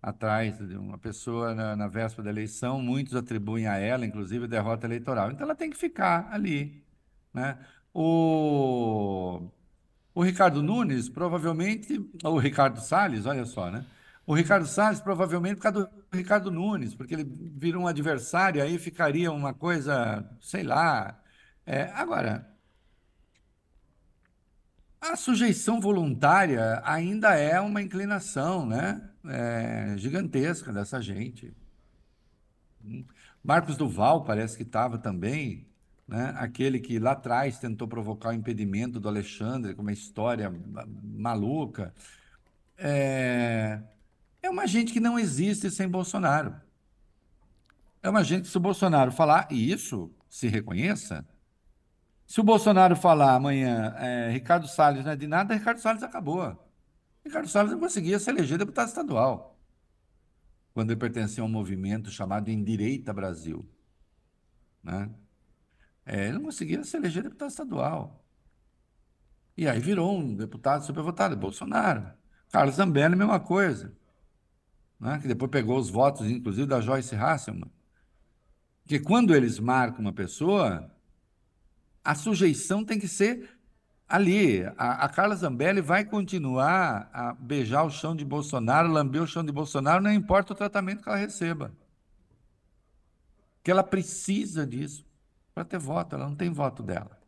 atrás de uma pessoa na, na véspera da eleição. Muitos atribuem a ela, inclusive, derrota eleitoral. Então ela tem que ficar ali, né? O, o Ricardo Nunes, provavelmente, ou o Ricardo Salles, olha só, né? O Ricardo Salles, provavelmente, por causa do Ricardo Nunes, porque ele virou um adversário, aí ficaria uma coisa, sei lá. É, agora, a sujeição voluntária ainda é uma inclinação, né? É, gigantesca dessa gente. Marcos Duval parece que estava também, né? Aquele que lá atrás tentou provocar o impedimento do Alexandre com uma história ma- maluca. É, é uma gente que não existe sem Bolsonaro. É uma gente que, se o Bolsonaro falar isso, se reconheça. Se o Bolsonaro falar amanhã, é, Ricardo Salles não é de nada, Ricardo Salles acabou. Ricardo Salles não conseguia se eleger deputado estadual, quando ele pertencia a um movimento chamado Endireita Brasil. Né? É, ele não conseguia se eleger deputado estadual. E aí virou um deputado supervotado, Bolsonaro. Carlos Zambelli, mesma coisa. Né? Que depois pegou os votos, inclusive, da Joyce Hasselman. Porque quando eles marcam uma pessoa, a sujeição tem que ser ali. A, a Carla Zambelli vai continuar a beijar o chão de Bolsonaro, lamber o chão de Bolsonaro, não importa o tratamento que ela receba. que ela precisa disso para ter voto, ela não tem voto dela.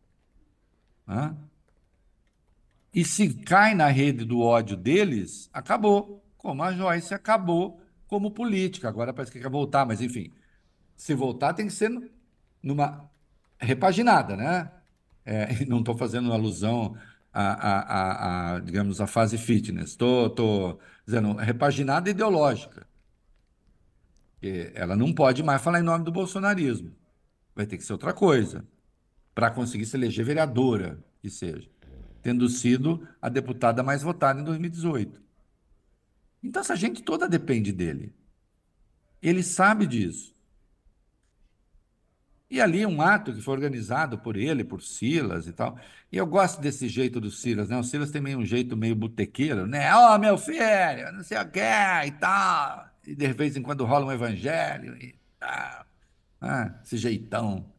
E se cai na rede do ódio deles, acabou. Como a Joyce acabou como política. Agora parece que quer voltar, mas enfim. Se voltar, tem que ser numa repaginada, né? É, não estou fazendo alusão a, a, a, digamos, a fase fitness. Estou dizendo repaginada ideológica. Ela não pode mais falar em nome do bolsonarismo. Vai ter que ser outra coisa para conseguir se eleger vereadora, que seja, tendo sido a deputada mais votada em 2018. Então essa gente toda depende dele. Ele sabe disso. E ali um ato que foi organizado por ele, por Silas e tal. E eu gosto desse jeito do Silas, né? O Silas tem meio um jeito meio botequeiro, né? Ó, oh, meu filho, não sei o que e tal. E de vez em quando rola um evangelho e tal. Ah, esse jeitão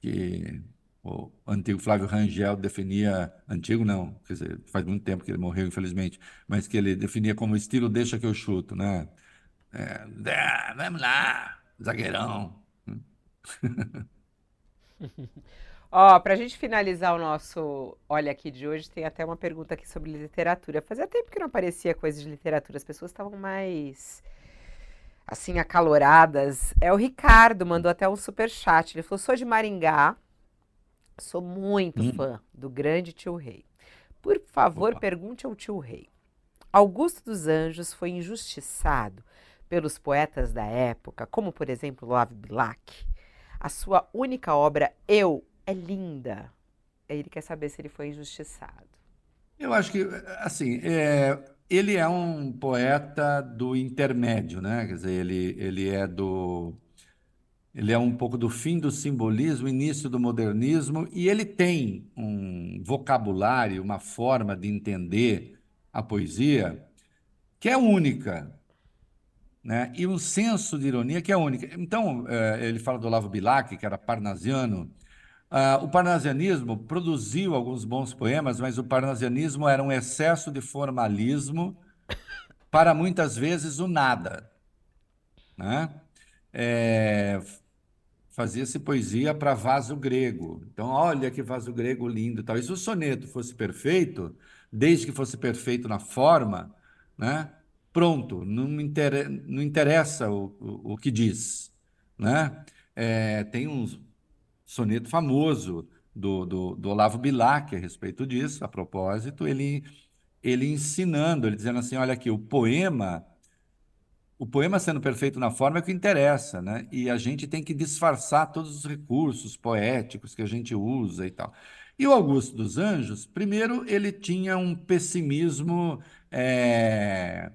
que o antigo Flávio Rangel definia, antigo não, quer dizer, faz muito tempo que ele morreu, infelizmente, mas que ele definia como estilo deixa que eu chuto, né? É, é, vamos lá, zagueirão.
Ó, oh, para a gente finalizar o nosso Olha Aqui de hoje, tem até uma pergunta aqui sobre literatura. Fazia tempo que não aparecia coisa de literatura, as pessoas estavam mais assim, acaloradas. É o Ricardo, mandou até um super chat. Ele falou: sou de Maringá, sou muito hum. fã do grande tio Rei. Por favor, Opa. pergunte ao tio Rei. Augusto dos Anjos foi injustiçado pelos poetas da época, como por exemplo Love Black. A sua única obra, Eu, é linda. Ele quer saber se ele foi injustiçado.
Eu acho que, assim, é, ele é um poeta do intermédio, né? Quer dizer, ele, ele é do. Ele é um pouco do fim do simbolismo, início do modernismo, e ele tem um vocabulário, uma forma de entender a poesia que é única, né? e um senso de ironia que é única. Então, eh, ele fala do Olavo Bilac, que era parnasiano, Uh, o parnasianismo produziu alguns bons poemas, mas o parnasianismo era um excesso de formalismo para muitas vezes o nada. Né? É, Fazia-se poesia para vaso grego. Então, olha que vaso grego lindo. Tal. E se o soneto fosse perfeito, desde que fosse perfeito na forma, né? Pronto, não, inter... não interessa o, o, o, que diz. Né? É, tem uns soneto famoso do, do, do Olavo Bilac a respeito disso, a propósito, ele, ele ensinando, ele dizendo assim, olha aqui, o poema, o poema sendo perfeito na forma é o que interessa, né? E a gente tem que disfarçar todos os recursos poéticos que a gente usa e tal. E o Augusto dos Anjos, primeiro, ele tinha um pessimismo é,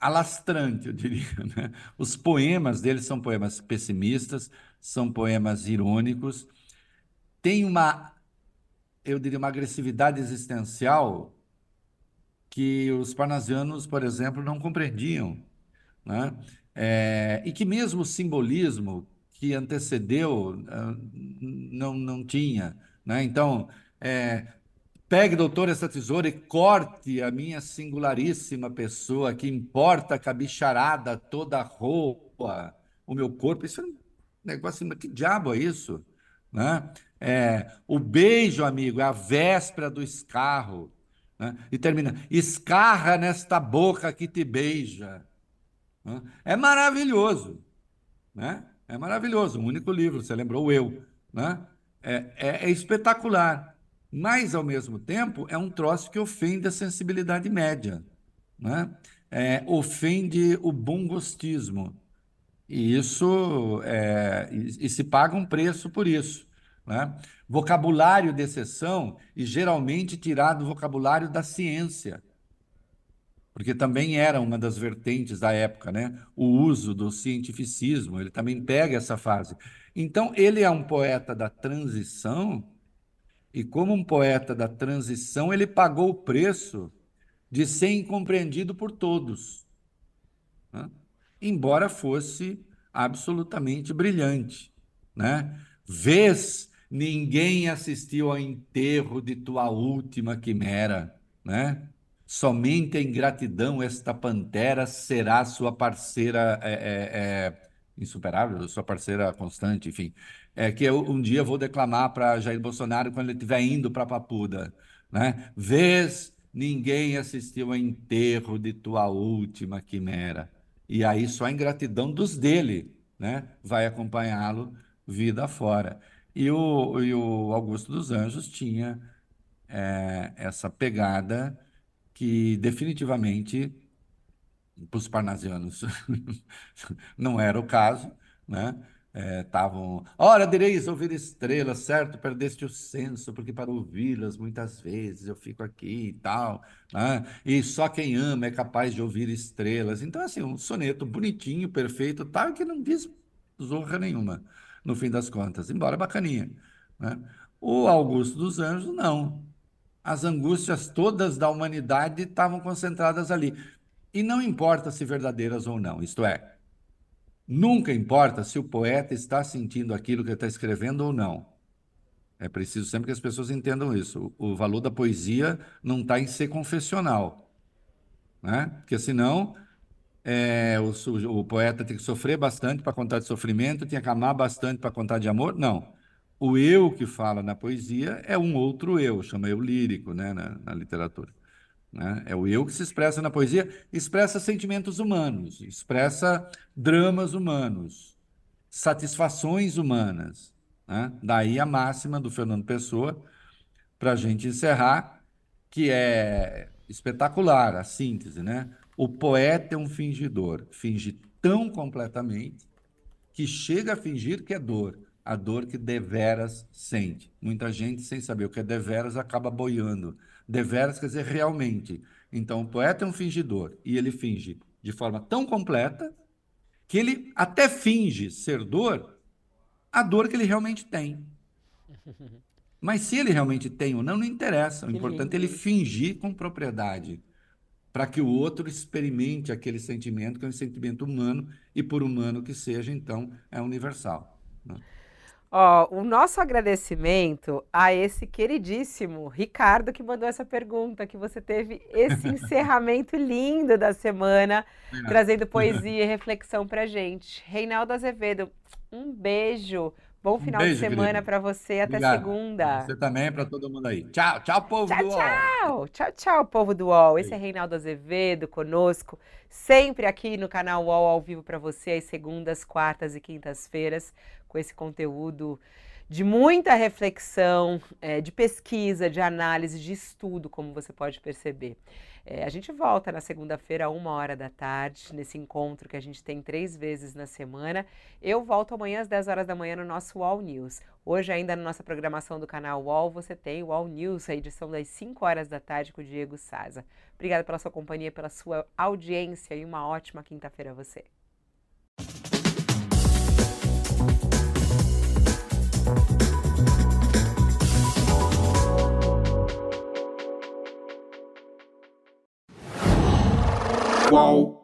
alastrante, eu diria. Né? Os poemas dele são poemas pessimistas, são poemas irônicos, tem uma, eu diria, uma agressividade existencial que os parnasianos, por exemplo, não compreendiam. Né? É, e que mesmo o simbolismo que antecedeu ah, não, não tinha. Né? Então, é, Pegue, doutor, essa tesoura e corte a minha singularíssima pessoa, que importa com a bicharada toda a roupa, o meu corpo. Isso é um negócio assim, que diabo é isso? Né? É, o beijo, amigo, é a véspera do escarro. Né? E termina, escarra nesta boca que te beija. Né? É maravilhoso. Né? É maravilhoso. Um único livro, você lembrou eu. Né? É, é, é espetacular mas, ao mesmo tempo, é um troço que ofende a sensibilidade média, né? É, ofende o bom gostismo. E isso é, e, e, se paga um preço por isso. Né? Vocabulário de exceção e geralmente tirado do vocabulário da ciência, porque também era uma das vertentes da época, né? o uso do cientificismo, ele também pega essa fase. Então, ele é um poeta da transição e como um poeta da transição, ele pagou o preço de ser incompreendido por todos, né? embora fosse absolutamente brilhante. Né? Vês, ninguém assistiu ao enterro de tua última quimera, né? Somente a ingratidão esta pantera será sua parceira é, é, é, insuperável, sua parceira constante, enfim, é que eu um dia vou declamar para Jair Bolsonaro quando ele estiver indo para Papuda, né? Vês, ninguém assistiu ao enterro de tua última quimera. E aí só a ingratidão dos dele, né, vai acompanhá-lo vida fora. E o, e o Augusto dos Anjos tinha é, essa pegada que definitivamente para os parnasianos não era o caso, né? Estavam, é, ora, direis ouvir estrelas, certo? Perdeste o senso, porque para ouvi-las muitas vezes eu fico aqui e tal, né? E só quem ama é capaz de ouvir estrelas. Então, assim, um soneto bonitinho, perfeito, tal, que não diz zorra nenhuma, no fim das contas, embora bacaninha, né? O Augusto dos Anjos, não. As angústias todas da humanidade estavam concentradas ali. E não importa se verdadeiras ou não, isto é, nunca importa se o poeta está sentindo aquilo que está escrevendo ou não. É preciso sempre que as pessoas entendam isso. O valor da poesia não está em ser confessional, né? Porque senão é, o, o, poeta tem que sofrer bastante para contar de sofrimento, tem que amar bastante para contar de amor. Não. O eu que fala na poesia é um outro eu, chama eu lírico, né, na, na literatura. Né? É o eu que se expressa na poesia, expressa sentimentos humanos, expressa dramas humanos, satisfações humanas. Né? Daí a máxima do Fernando Pessoa, para a gente encerrar, que é espetacular a síntese. Né? O poeta é um fingidor, finge tão completamente que chega a fingir que é dor, a dor que deveras sente. Muita gente, sem saber o que é deveras, acaba boiando Deveras quer dizer realmente. Então, o poeta é um fingidor e ele finge de forma tão completa que ele até finge ser dor a dor que ele realmente tem. Mas se ele realmente tem ou não, não interessa. O importante é ele fingir com propriedade para que o outro experimente aquele sentimento, que é um sentimento humano, e por humano que seja, então, é universal. Né?
Ó, o nosso agradecimento a esse queridíssimo Ricardo que mandou essa pergunta, que você teve esse encerramento lindo da semana, é. trazendo poesia e reflexão pra gente. Reinaldo Azevedo, um beijo. Bom um final beijo, de semana para você. Até Obrigado. segunda.
Você também, para todo mundo aí. Tchau, tchau, povo
tchau,
do
UOL. Tchau, tchau, tchau, povo do UOL. Esse é Reinaldo Azevedo conosco, sempre aqui no canal UOL ao vivo para você, às segundas, quartas e quintas-feiras com esse conteúdo de muita reflexão, é, de pesquisa, de análise, de estudo, como você pode perceber. É, a gente volta na segunda-feira, uma hora da tarde, nesse encontro que a gente tem três vezes na semana. Eu volto amanhã às 10 horas da manhã no nosso UOL News. Hoje, ainda na nossa programação do canal UOL, você tem o UOL News, a edição das 5 horas da tarde com o Diego Saza. Obrigada pela sua companhia, pela sua audiência e uma ótima quinta-feira a você. Qual?